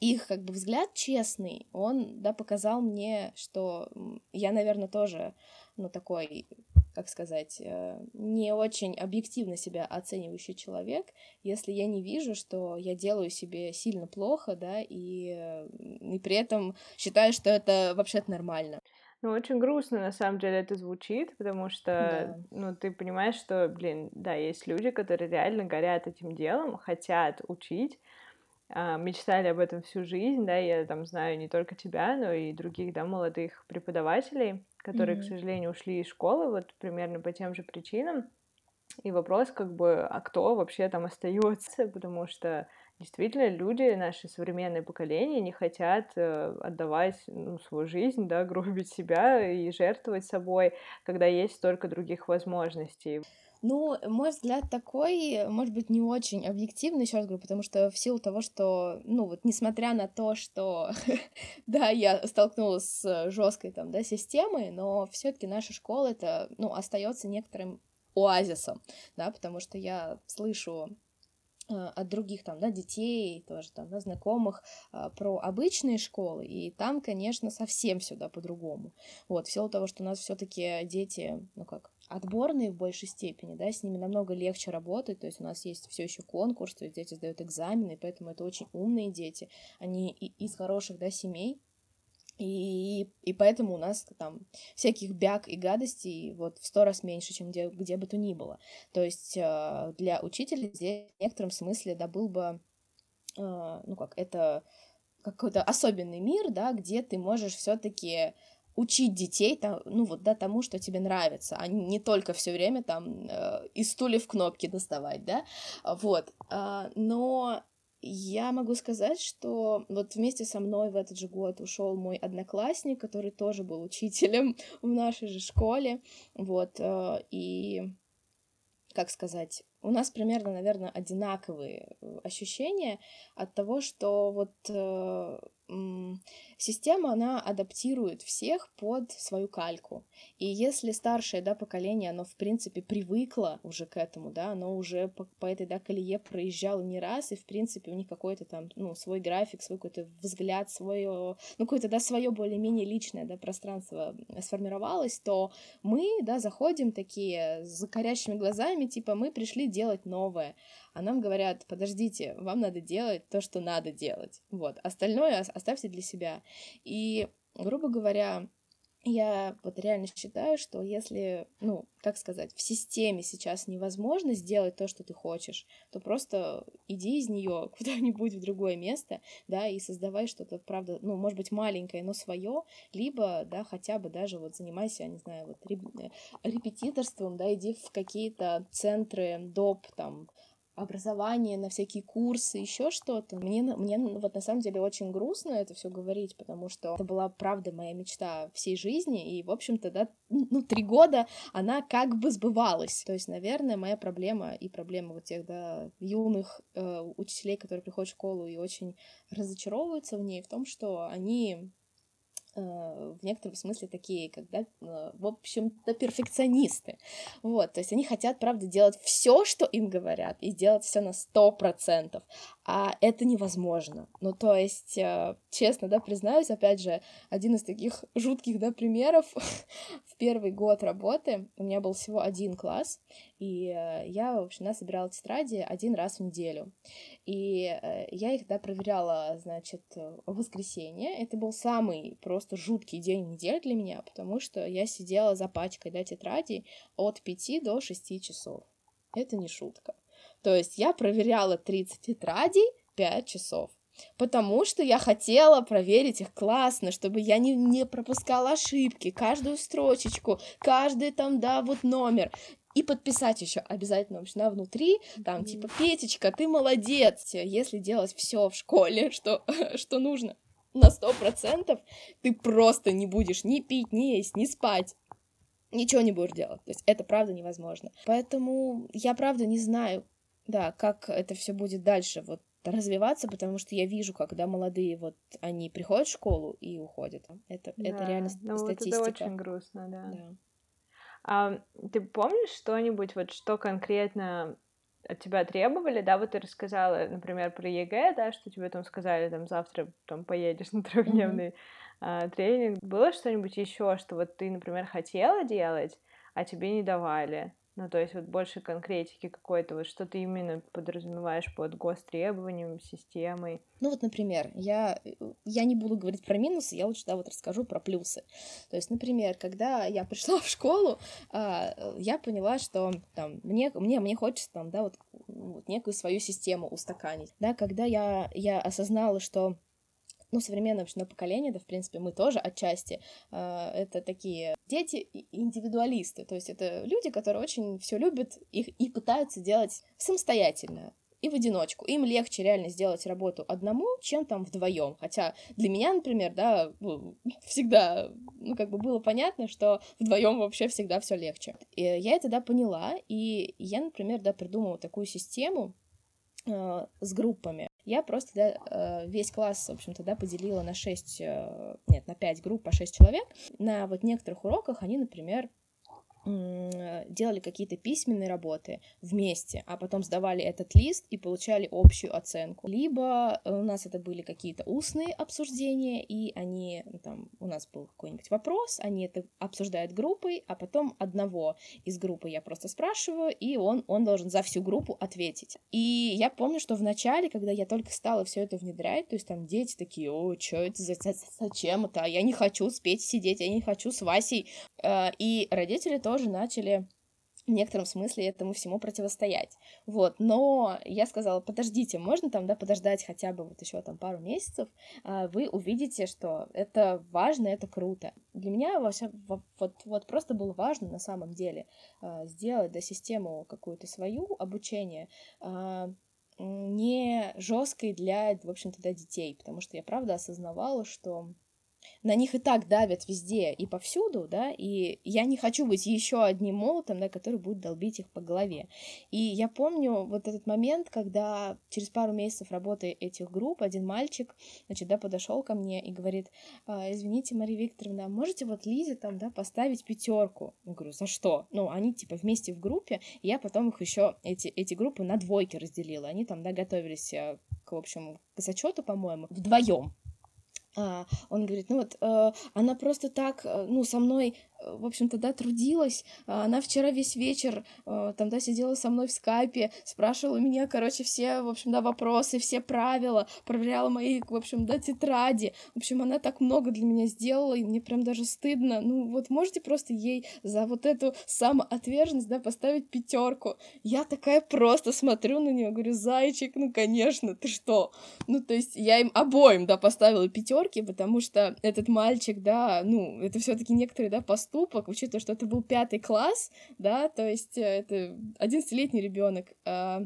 их как бы взгляд честный, он, да, показал мне, что я, наверное, тоже, ну, такой, как сказать, э, не очень объективно себя оценивающий человек, если я не вижу, что я делаю себе сильно плохо, да, и, и при этом считаю, что это вообще-то нормально. Ну, очень грустно, на самом деле, это звучит, потому что, да. ну, ты понимаешь, что, блин, да, есть люди, которые реально горят этим делом, хотят учить, мечтали об этом всю жизнь, да, я там знаю не только тебя, но и других, да, молодых преподавателей, которые, mm-hmm. к сожалению, ушли из школы вот примерно по тем же причинам. И вопрос, как бы, а кто вообще там остается, потому что действительно люди, наше современное поколение, не хотят э, отдавать ну, свою жизнь, да, гробить себя и жертвовать собой, когда есть столько других возможностей. Ну, мой взгляд такой, может быть, не очень объективный, еще раз говорю, потому что в силу того, что, ну, вот, несмотря на то, что, да, я столкнулась с жесткой там, да, системой, но все-таки наша школа это, ну, остается некоторым оазисом, да, потому что я слышу а, от других там, да, детей, тоже там, да, знакомых а, про обычные школы, и там, конечно, совсем сюда по-другому. Вот, в силу того, что у нас все-таки дети, ну как, отборные в большей степени, да, с ними намного легче работать, то есть у нас есть все еще конкурс, то есть дети сдают экзамены, поэтому это очень умные дети, они из хороших, да, семей, и, и поэтому у нас там всяких бяг и гадостей вот в сто раз меньше, чем где, где бы то ни было. То есть э, для учителя здесь в некотором смысле да, был бы, э, ну как, это какой-то особенный мир, да, где ты можешь все-таки учить детей, там, ну вот, да, тому, что тебе нравится, а не только все время там э, из стульев кнопки доставать, да, вот, э, но я могу сказать, что вот вместе со мной в этот же год ушел мой одноклассник, который тоже был учителем в нашей же школе, вот, э, и, как сказать, у нас примерно, наверное, одинаковые э, ощущения от того, что вот э, система, она адаптирует всех под свою кальку. И если старшее, да, поколение, оно, в принципе, привыкло уже к этому, да, оно уже по, по этой, да, колее проезжало не раз, и, в принципе, у них какой-то там, ну, свой график, свой какой-то взгляд, свое, ну, какое-то, да, свое более-менее личное, да, пространство сформировалось, то мы, да, заходим такие с закорящими глазами, типа, мы пришли делать новое а нам говорят, подождите, вам надо делать то, что надо делать. Вот, остальное оставьте для себя. И, грубо говоря, я вот реально считаю, что если, ну, как сказать, в системе сейчас невозможно сделать то, что ты хочешь, то просто иди из нее куда-нибудь в другое место, да, и создавай что-то, правда, ну, может быть, маленькое, но свое, либо, да, хотя бы даже вот занимайся, я не знаю, вот репетиторством, да, иди в какие-то центры доп, там, образование, на всякие курсы, еще что-то. Мне, мне вот на самом деле очень грустно это все говорить, потому что это была, правда, моя мечта всей жизни, и, в общем-то, да, ну, три года она как бы сбывалась. То есть, наверное, моя проблема и проблема вот тех, да, юных э, учителей, которые приходят в школу и очень разочаровываются в ней, в том, что они в некотором смысле такие, когда, э, в общем-то, перфекционисты. Вот, то есть они хотят, правда, делать все, что им говорят, и делать все на сто процентов, а это невозможно. Ну, то есть, э, честно, да, признаюсь, опять же, один из таких жутких, да, примеров в первый год работы у меня был всего один класс, и я, в общем, собирала тетради один раз в неделю. И э, я их, да, проверяла, значит, в воскресенье. Это был самый просто жуткий день недели для меня, потому что я сидела за пачкой, да, тетрадей от 5 до 6 часов. Это не шутка. То есть я проверяла 30 тетрадей 5 часов. Потому что я хотела проверить их классно, чтобы я не, не пропускала ошибки, каждую строчечку, каждый там, да, вот номер и подписать еще обязательно вообще на внутри, там, mm-hmm. типа, Петечка, ты молодец, если делать все в школе, что, что нужно на сто процентов, ты просто не будешь ни пить, ни есть, ни спать, ничего не будешь делать, то есть это правда невозможно. Поэтому я правда не знаю, да, как это все будет дальше вот развиваться, потому что я вижу, когда молодые вот они приходят в школу и уходят. Это, да, это реально ну, статистика. Вот это очень грустно, да. да. А, ты помнишь что-нибудь, вот что конкретно от тебя требовали, да, вот ты рассказала, например, про ЕГЭ, да, что тебе там сказали, там, завтра там поедешь на трехдневный mm-hmm. а, тренинг. Было что-нибудь еще, что вот ты, например, хотела делать, а тебе не давали? Ну, то есть вот больше конкретики какой-то, вот что ты именно подразумеваешь под гостребованием, системой. Ну вот, например, я, я не буду говорить про минусы, я лучше, да, вот расскажу про плюсы. То есть, например, когда я пришла в школу, а, я поняла, что там мне, мне, мне хочется там, да, вот, вот некую свою систему устаканить. Да, когда я, я осознала, что ну, современное общее поколение, да, в принципе, мы тоже отчасти, э, это такие дети индивидуалисты, то есть это люди, которые очень все любят их и пытаются делать самостоятельно и в одиночку. Им легче реально сделать работу одному, чем там вдвоем. Хотя для меня, например, да, ну, всегда, ну, как бы было понятно, что вдвоем вообще всегда все легче. И я это, да, поняла, и я, например, да, придумала такую систему, с группами. Я просто да, э, весь класс, в общем-то, да, поделила на 6, э, нет, на 5 групп по 6 человек. На вот некоторых уроках они, например, делали какие-то письменные работы вместе, а потом сдавали этот лист и получали общую оценку. Либо у нас это были какие-то устные обсуждения, и они, ну, там, у нас был какой-нибудь вопрос, они это обсуждают группой, а потом одного из группы я просто спрашиваю, и он, он должен за всю группу ответить. И я помню, что в начале, когда я только стала все это внедрять, то есть там дети такие, о, что это, за, зачем это, я не хочу спеть сидеть, я не хочу с Васей, э, и родители тоже тоже начали в некотором смысле этому всему противостоять. Вот, но я сказала, подождите, можно там, да, подождать хотя бы вот еще там пару месяцев, а вы увидите, что это важно, это круто. Для меня вообще вот, вот просто было важно на самом деле а, сделать, да, систему какую-то свою обучение, а, не жесткой для, в общем-то, для детей, потому что я правда осознавала, что на них и так давят везде и повсюду, да, и я не хочу быть еще одним молотом, да, который будет долбить их по голове. И я помню вот этот момент, когда через пару месяцев работы этих групп один мальчик, значит, да, подошел ко мне и говорит, «А, извините, Мария Викторовна, можете вот Лизе там, да, поставить пятерку? Я говорю, за что? Ну, они типа вместе в группе, и я потом их еще, эти, эти группы на двойки разделила. Они там, да, готовились э, к, в общем, к зачету, по-моему, вдвоем. А, он говорит, ну вот, э, она просто так, э, ну, со мной в общем-то, да, трудилась. А она вчера весь вечер э, там, да, сидела со мной в скайпе, спрашивала меня, короче, все, в общем, да, вопросы, все правила, проверяла мои, в общем, да, тетради. В общем, она так много для меня сделала, и мне прям даже стыдно. Ну, вот можете просто ей за вот эту самоотверженность, да, поставить пятерку. Я такая просто смотрю на нее, говорю, зайчик, ну, конечно, ты что? Ну, то есть я им обоим, да, поставила пятерки, потому что этот мальчик, да, ну, это все-таки некоторые, да, поступки поступок, учитывая, что это был пятый класс, да, то есть э, это 11-летний ребенок, а,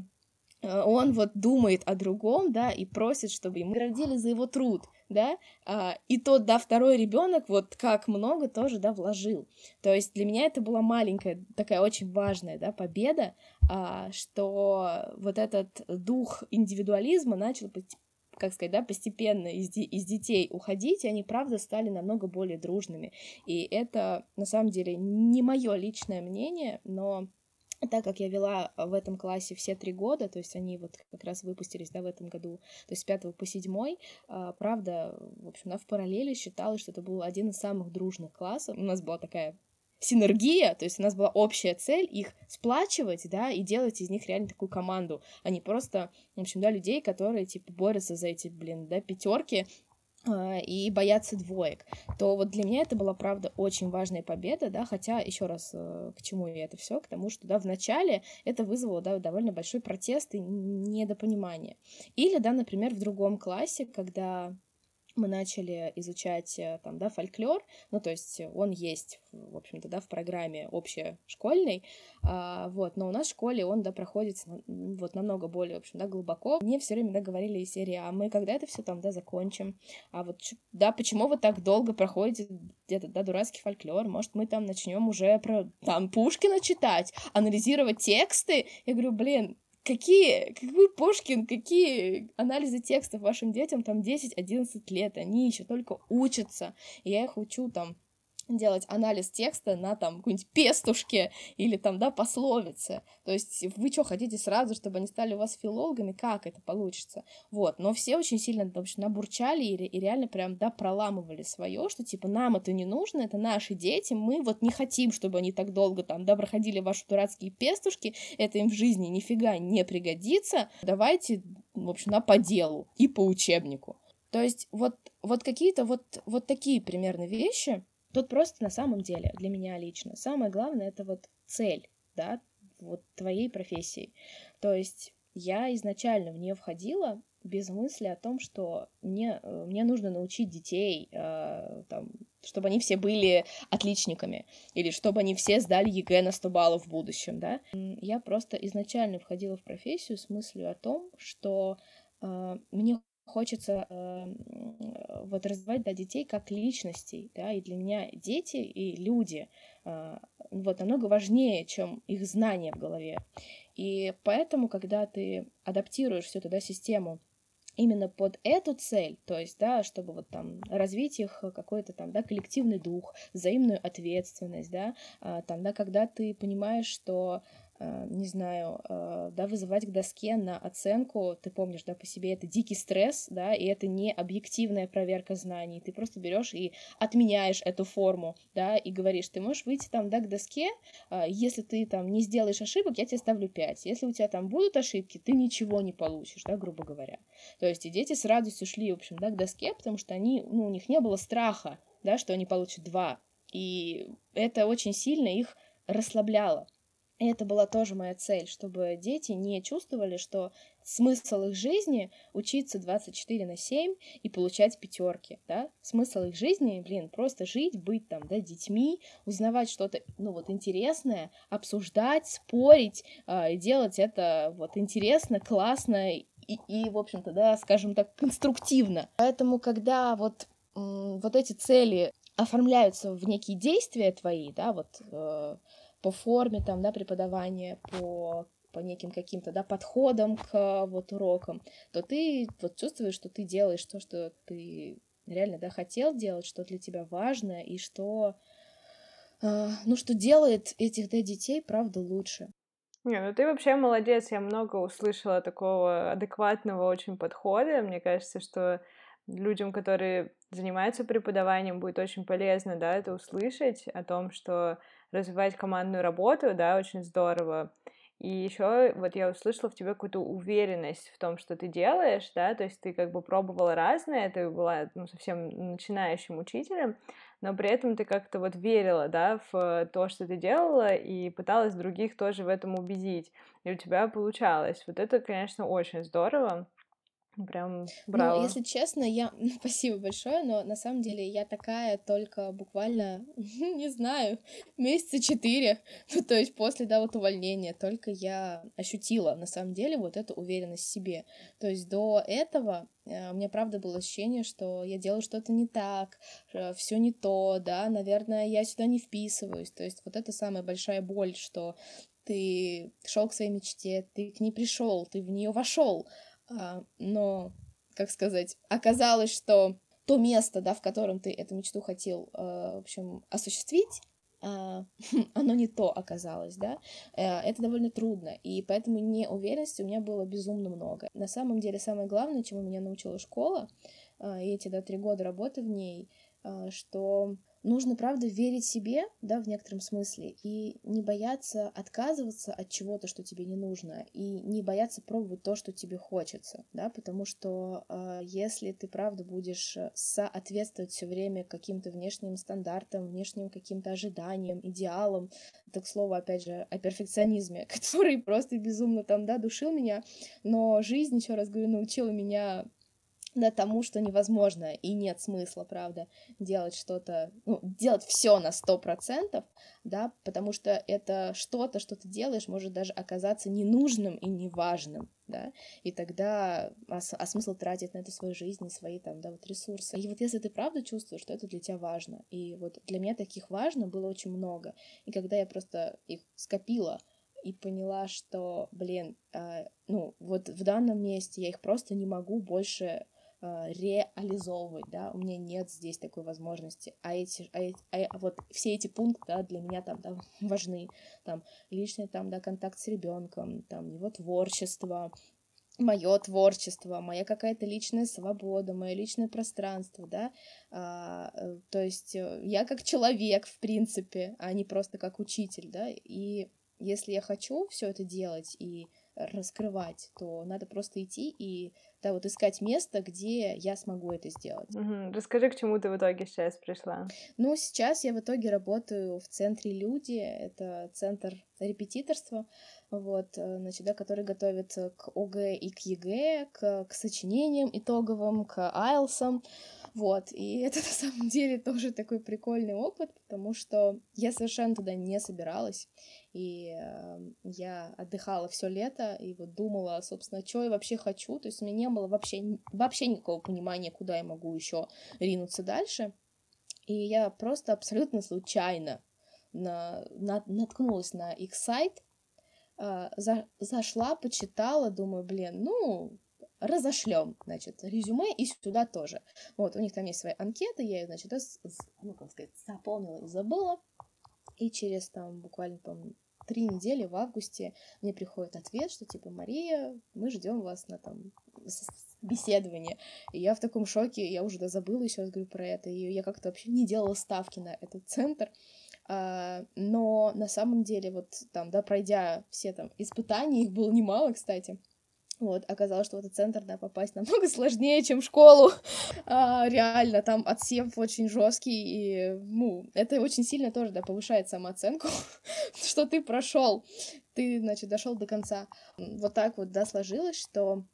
э, он вот думает о другом, да, и просит, чтобы ему наградили за его труд, да, а, и тот, да, второй ребенок вот как много тоже, да, вложил. То есть для меня это была маленькая, такая очень важная, да, победа, а, что вот этот дух индивидуализма начал как сказать, да, постепенно из, из детей уходить, и они, правда, стали намного более дружными. И это, на самом деле, не мое личное мнение, но так как я вела в этом классе все три года, то есть они вот как раз выпустились, да, в этом году, то есть с пятого по седьмой, а, правда, в общем, да, в параллели считалось, что это был один из самых дружных классов. У нас была такая синергия, то есть у нас была общая цель их сплачивать, да, и делать из них реально такую команду, а не просто, в общем, да, людей, которые, типа, борются за эти, блин, да, пятерки, а, и боятся двоек, то вот для меня это была, правда, очень важная победа, да, хотя, еще раз, э, к чему я это все, к тому, что, да, в начале это вызвало, да, довольно большой протест и недопонимание. Или, да, например, в другом классе, когда мы начали изучать э, там, да, фольклор, ну, то есть он есть, в общем-то, да, в программе общешкольной, а, вот, но у нас в школе он, да, проходит вот намного более, в общем, да, глубоко. Мне все время, да, говорили из серии, а мы когда это все там, да, закончим? А вот, да, почему вы так долго проходите где-то, да, дурацкий фольклор? Может, мы там начнем уже про, там, Пушкина читать, анализировать тексты? Я говорю, блин, какие, какой Пушкин, какие анализы текстов вашим детям там 10-11 лет, они еще только учатся, и я их учу там делать анализ текста на там какой-нибудь пестушке или там, да, пословице. То есть вы что, хотите сразу, чтобы они стали у вас филологами? Как это получится? Вот, но все очень сильно, в общем, набурчали и, и реально прям, да, проламывали свое, что типа нам это не нужно, это наши дети, мы вот не хотим, чтобы они так долго там, да, проходили ваши дурацкие пестушки, это им в жизни нифига не пригодится, давайте, в общем, на по делу и по учебнику. То есть вот, вот какие-то вот, вот такие примерно вещи, Тут просто на самом деле для меня лично самое главное это вот цель, да, вот твоей профессии. То есть я изначально в нее входила без мысли о том, что мне, э, мне нужно научить детей, э, там, чтобы они все были отличниками, или чтобы они все сдали ЕГЭ на 100 баллов в будущем, да. Я просто изначально входила в профессию с мыслью о том, что э, мне хочется э, вот развивать да, детей как личностей, да, и для меня дети и люди э, вот намного важнее, чем их знания в голове. И поэтому, когда ты адаптируешь всю эту да, систему именно под эту цель, то есть, да, чтобы вот там развить их какой-то там, да, коллективный дух, взаимную ответственность, да, э, там, да, когда ты понимаешь, что Э, не знаю, э, да, вызывать к доске на оценку, ты помнишь, да, по себе это дикий стресс, да, и это не объективная проверка знаний, ты просто берешь и отменяешь эту форму, да, и говоришь, ты можешь выйти там, да, к доске, э, если ты там не сделаешь ошибок, я тебе ставлю 5, если у тебя там будут ошибки, ты ничего не получишь, да, грубо говоря. То есть и дети с радостью шли, в общем, да, к доске, потому что они, ну, у них не было страха, да, что они получат 2, и это очень сильно их расслабляло. Это была тоже моя цель, чтобы дети не чувствовали, что смысл их жизни учиться 24 на 7 и получать пятерки, да? Смысл их жизни, блин, просто жить, быть там, да, детьми, узнавать что-то, ну вот, интересное, обсуждать, спорить, э, делать это вот интересно, классно и, и, в общем-то, да, скажем так, конструктивно. Поэтому, когда вот, вот эти цели оформляются в некие действия твои, да, вот... Э, по форме там, да, преподавания, по по неким каким-то, да, подходам к вот урокам, то ты вот чувствуешь, что ты делаешь то, что ты реально, да, хотел делать, что для тебя важно, и что, э, ну, что делает этих, да, детей, правда, лучше. Не, ну ты вообще молодец, я много услышала такого адекватного очень подхода, мне кажется, что людям, которые занимаются преподаванием, будет очень полезно, да, это услышать о том, что развивать командную работу, да, очень здорово. И еще вот я услышала в тебе какую-то уверенность в том, что ты делаешь, да, то есть ты как бы пробовала разное, ты была ну, совсем начинающим учителем, но при этом ты как-то вот верила, да, в то, что ты делала, и пыталась других тоже в этом убедить, и у тебя получалось. Вот это, конечно, очень здорово. Прям Ну, браво. если честно, я... Спасибо большое, но на самом деле я такая только буквально, не знаю, месяца четыре, ну, то есть после, да, вот увольнения, только я ощутила, на самом деле, вот эту уверенность в себе. То есть до этого э, у меня, правда, было ощущение, что я делаю что-то не так, все не то, да, наверное, я сюда не вписываюсь. То есть вот это самая большая боль, что ты шел к своей мечте, ты к ней пришел, ты в нее вошел, но, как сказать, оказалось, что то место, да, в котором ты эту мечту хотел, а, в общем, осуществить, а, оно не то оказалось, да, это довольно трудно, и поэтому неуверенности у меня было безумно много. На самом деле, самое главное, чему меня научила школа, и эти, да, три года работы в ней, что нужно, правда, верить себе, да, в некотором смысле, и не бояться отказываться от чего-то, что тебе не нужно, и не бояться пробовать то, что тебе хочется, да, потому что э, если ты, правда, будешь соответствовать все время каким-то внешним стандартам, внешним каким-то ожиданиям, идеалам, так слово, опять же, о перфекционизме, который просто безумно там, да, душил меня, но жизнь, еще раз говорю, научила меня да, тому, что невозможно и нет смысла, правда, делать что-то, ну, делать все на сто процентов, да, потому что это что-то, что ты делаешь, может даже оказаться ненужным и неважным, да, и тогда, а, а смысл тратить на это свою жизнь и свои там, да, вот ресурсы. И вот если ты правда чувствуешь, что это для тебя важно, и вот для меня таких важно было очень много, и когда я просто их скопила, и поняла, что, блин, э, ну, вот в данном месте я их просто не могу больше реализовывать, да, у меня нет здесь такой возможности, а эти, а, эти, а вот все эти пункты, да, для меня там, да, важны, там, личный, там, да, контакт с ребенком, там, его творчество, мое творчество, моя какая-то личная свобода, мое личное пространство, да, а, э, то есть э, я как человек, в принципе, а не просто как учитель, да, и если я хочу все это делать и раскрывать, то надо просто идти и да, вот искать место, где я смогу это сделать. Угу. Расскажи, к чему ты в итоге сейчас пришла. Ну, сейчас я в итоге работаю в центре «Люди», это центр репетиторства, вот, значит, да, который готовит к ОГЭ и к ЕГЭ, к, к сочинениям итоговым, к IELTS ам, вот, и это на самом деле тоже такой прикольный опыт, потому что я совершенно туда не собиралась, и э, я отдыхала все лето, и вот думала, собственно, что я вообще хочу, то есть у меня не было вообще, вообще никакого понимания, куда я могу еще ринуться дальше, и я просто абсолютно случайно на, на, наткнулась на их сайт, э, за, зашла, почитала, думаю, блин, ну, разошлем, значит, резюме и сюда тоже. Вот, у них там есть свои анкеты, я, значит, ну, как сказать, заполнила и забыла. И через там буквально, по три недели в августе мне приходит ответ, что типа, Мария, мы ждем вас на там беседование. И я в таком шоке, я уже да, забыла еще раз говорю про это, и я как-то вообще не делала ставки на этот центр. А, но на самом деле, вот там, да, пройдя все там испытания, их было немало, кстати, вот, оказалось, что в этот центр, да, попасть намного сложнее, чем в школу. А, реально, там отсев очень жесткий, и, ну, это очень сильно тоже, да, повышает самооценку, что ты прошел, ты, значит, дошел до конца. Вот так вот, да, сложилось, что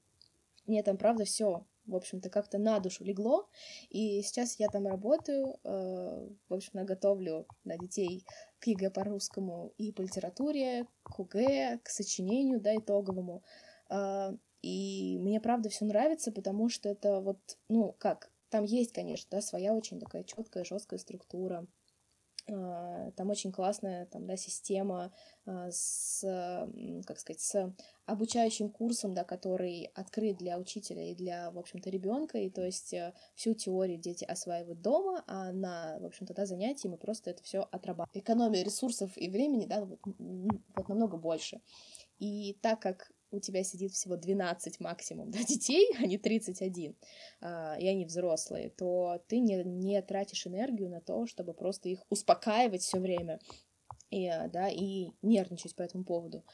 мне там, правда, все в общем-то, как-то на душу легло, и сейчас я там работаю, э, в общем, готовлю да, детей к ЕГЭ по русскому и по литературе, к ОГЭ, к сочинению, да, итоговому, и мне правда все нравится, потому что это вот, ну, как, там есть, конечно, да, своя очень такая четкая, жесткая структура. А, там очень классная там, да, система а, с, как сказать, с обучающим курсом, да, который открыт для учителя и для, в общем-то, ребенка. И то есть э, всю теорию дети осваивают дома, а на, в общем-то, да, занятии мы просто это все отрабатываем. Экономия ресурсов и времени, да, вот, вот намного больше. И так как у тебя сидит всего 12 максимум да, детей, а не 31, а, и они взрослые, то ты не, не тратишь энергию на то, чтобы просто их успокаивать все время, и, да, и нервничать по этому поводу.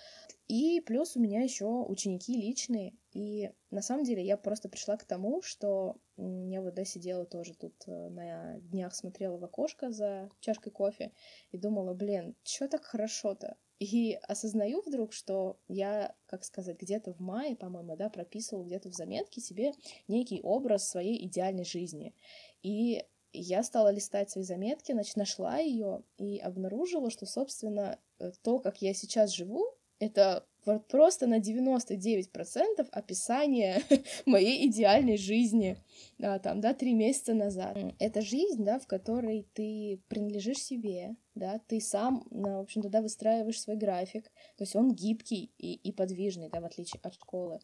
И плюс у меня еще ученики личные, и на самом деле я просто пришла к тому, что я вот, да, сидела тоже тут э, на днях, смотрела в окошко за чашкой кофе и думала, блин, что так хорошо-то? И осознаю вдруг, что я, как сказать, где-то в мае, по-моему, да, прописывала где-то в заметке себе некий образ своей идеальной жизни. И я стала листать свои заметки, значит, нашла ее и обнаружила, что, собственно, э, то, как я сейчас живу, это просто на 99% описание моей идеальной жизни, да, там, да, три месяца назад. Это жизнь, да, в которой ты принадлежишь себе, да, ты сам, в общем-то, да, выстраиваешь свой график, то есть он гибкий и, и подвижный, да, в отличие от школы.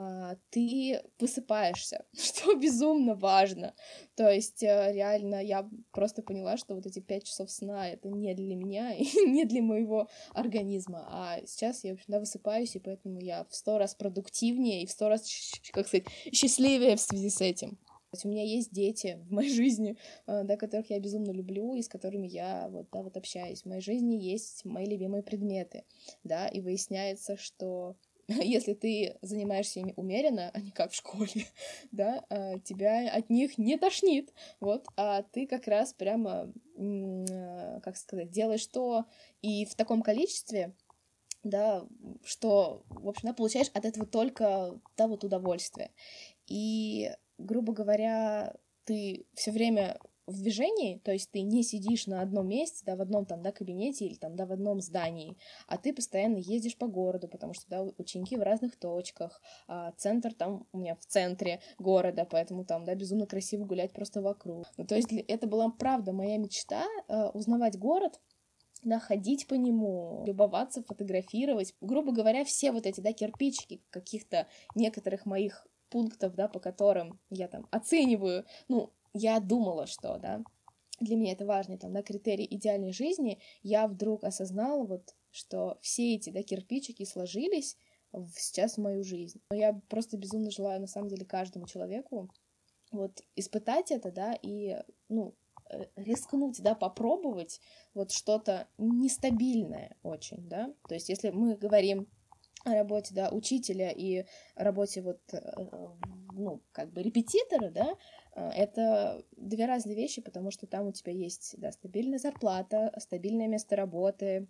А, ты высыпаешься, что безумно важно. То есть э, реально я просто поняла, что вот эти пять часов сна это не для меня и не для моего организма. А сейчас я, в общем, да, высыпаюсь, и поэтому я в сто раз продуктивнее и в сто раз, как сказать, счастливее в связи с этим. У меня есть дети в моей жизни, э, да, которых я безумно люблю и с которыми я вот, да, вот общаюсь. В моей жизни есть мои любимые предметы, да, и выясняется, что если ты занимаешься ими умеренно, а не как в школе, да, а, тебя от них не тошнит, вот, а ты как раз прямо, а, как сказать, делаешь то и в таком количестве, да, что, в общем, да, получаешь от этого только, да, вот удовольствие. И, грубо говоря, ты все время в движении, то есть ты не сидишь на одном месте, да, в одном там, да, кабинете или там, да, в одном здании, а ты постоянно ездишь по городу, потому что, да, ученики в разных точках, а центр там у меня в центре города, поэтому там, да, безумно красиво гулять просто вокруг. Ну, то есть это была, правда, моя мечта э, узнавать город, да, ходить по нему, любоваться, фотографировать. Грубо говоря, все вот эти, да, кирпичики каких-то некоторых моих пунктов, да, по которым я там оцениваю, ну, я думала, что, да, для меня это важный там, да, критерий идеальной жизни, я вдруг осознала вот, что все эти, да, кирпичики сложились в, сейчас в мою жизнь. Но я просто безумно желаю, на самом деле, каждому человеку вот испытать это, да, и, ну, э, рискнуть, да, попробовать вот что-то нестабильное очень, да, то есть если мы говорим о работе, да, учителя и работе вот, э, ну, как бы репетитора, да, а, это две разные вещи, потому что там у тебя есть да, стабильная зарплата, стабильное место работы,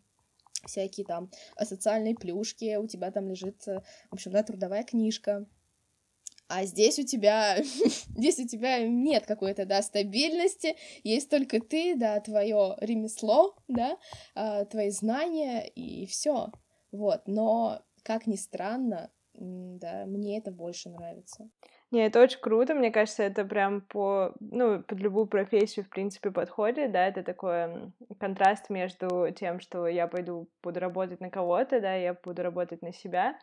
всякие там социальные плюшки, у тебя там лежит, в общем, да, трудовая книжка. А здесь у тебя, здесь у тебя нет какой-то, да, стабильности, есть только ты, да, твое ремесло, да, а, твои знания и все. Вот, но, как ни странно, да, мне это больше нравится. Не, это очень круто, мне кажется, это прям по, ну, под любую профессию, в принципе, подходит, да, это такой контраст между тем, что я пойду, буду работать на кого-то, да, я буду работать на себя,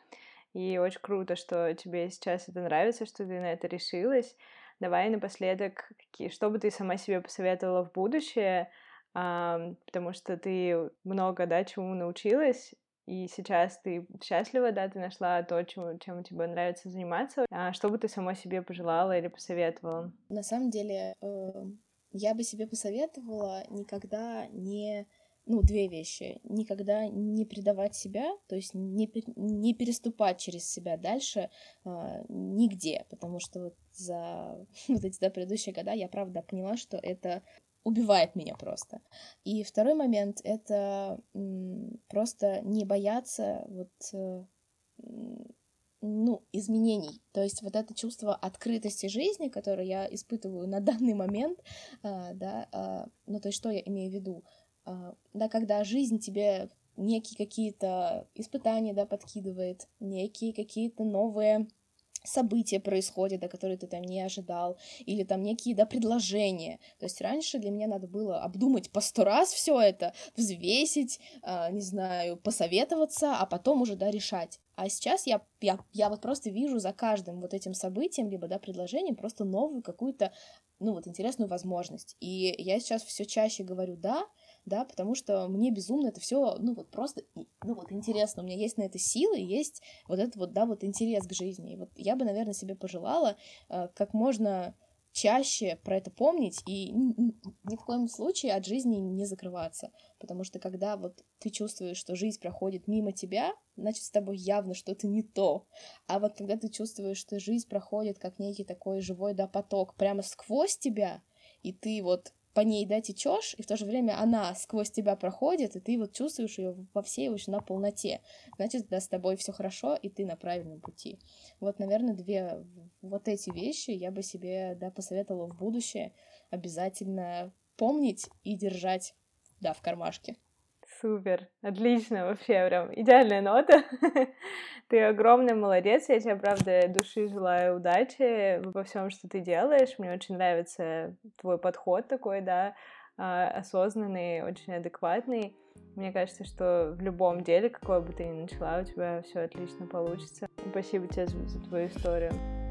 и очень круто, что тебе сейчас это нравится, что ты на это решилась. Давай напоследок, какие, что бы ты сама себе посоветовала в будущее, потому что ты много, да, чему научилась, и сейчас ты счастлива, да, ты нашла то, чем, чем тебе нравится заниматься. А что бы ты сама себе пожелала или посоветовала? На самом деле, э, я бы себе посоветовала никогда не ну, две вещи. Никогда не предавать себя, то есть не, не переступать через себя дальше э, нигде, потому что вот за вот эти да, предыдущие года я правда поняла, что это убивает меня просто. И второй момент — это просто не бояться вот э, ну, изменений. То есть вот это чувство открытости жизни, которое я испытываю на данный момент, а, да, а, ну, то есть что я имею в виду? А, да, когда жизнь тебе некие какие-то испытания, да, подкидывает, некие какие-то новые события происходят, да, которые ты там не ожидал, или там некие, да, предложения. То есть раньше для меня надо было обдумать по сто раз все это, взвесить, э, не знаю, посоветоваться, а потом уже, да, решать. А сейчас я, я, я вот просто вижу за каждым вот этим событием, либо, да, предложением просто новую какую-то, ну, вот интересную возможность. И я сейчас все чаще говорю «да», да, потому что мне безумно это все, ну вот просто, ну вот интересно, у меня есть на это силы, есть вот этот вот, да, вот интерес к жизни. И вот я бы, наверное, себе пожелала э, как можно чаще про это помнить и ни в коем случае от жизни не закрываться. Потому что когда вот ты чувствуешь, что жизнь проходит мимо тебя, значит, с тобой явно что-то не то. А вот когда ты чувствуешь, что жизнь проходит как некий такой живой да поток прямо сквозь тебя, и ты вот по ней, да, течешь, и в то же время она сквозь тебя проходит, и ты вот чувствуешь ее во всей очень на полноте. Значит, да, с тобой все хорошо, и ты на правильном пути. Вот, наверное, две вот эти вещи я бы себе, да, посоветовала в будущее обязательно помнить и держать, да, в кармашке. Супер, отлично, вообще прям идеальная нота. Ты огромный молодец, я тебе, правда, души желаю удачи во всем, что ты делаешь. Мне очень нравится твой подход такой, да, а, осознанный, очень адекватный. Мне кажется, что в любом деле, какое бы ты ни начала, у тебя все отлично получится. Спасибо тебе за, за твою историю.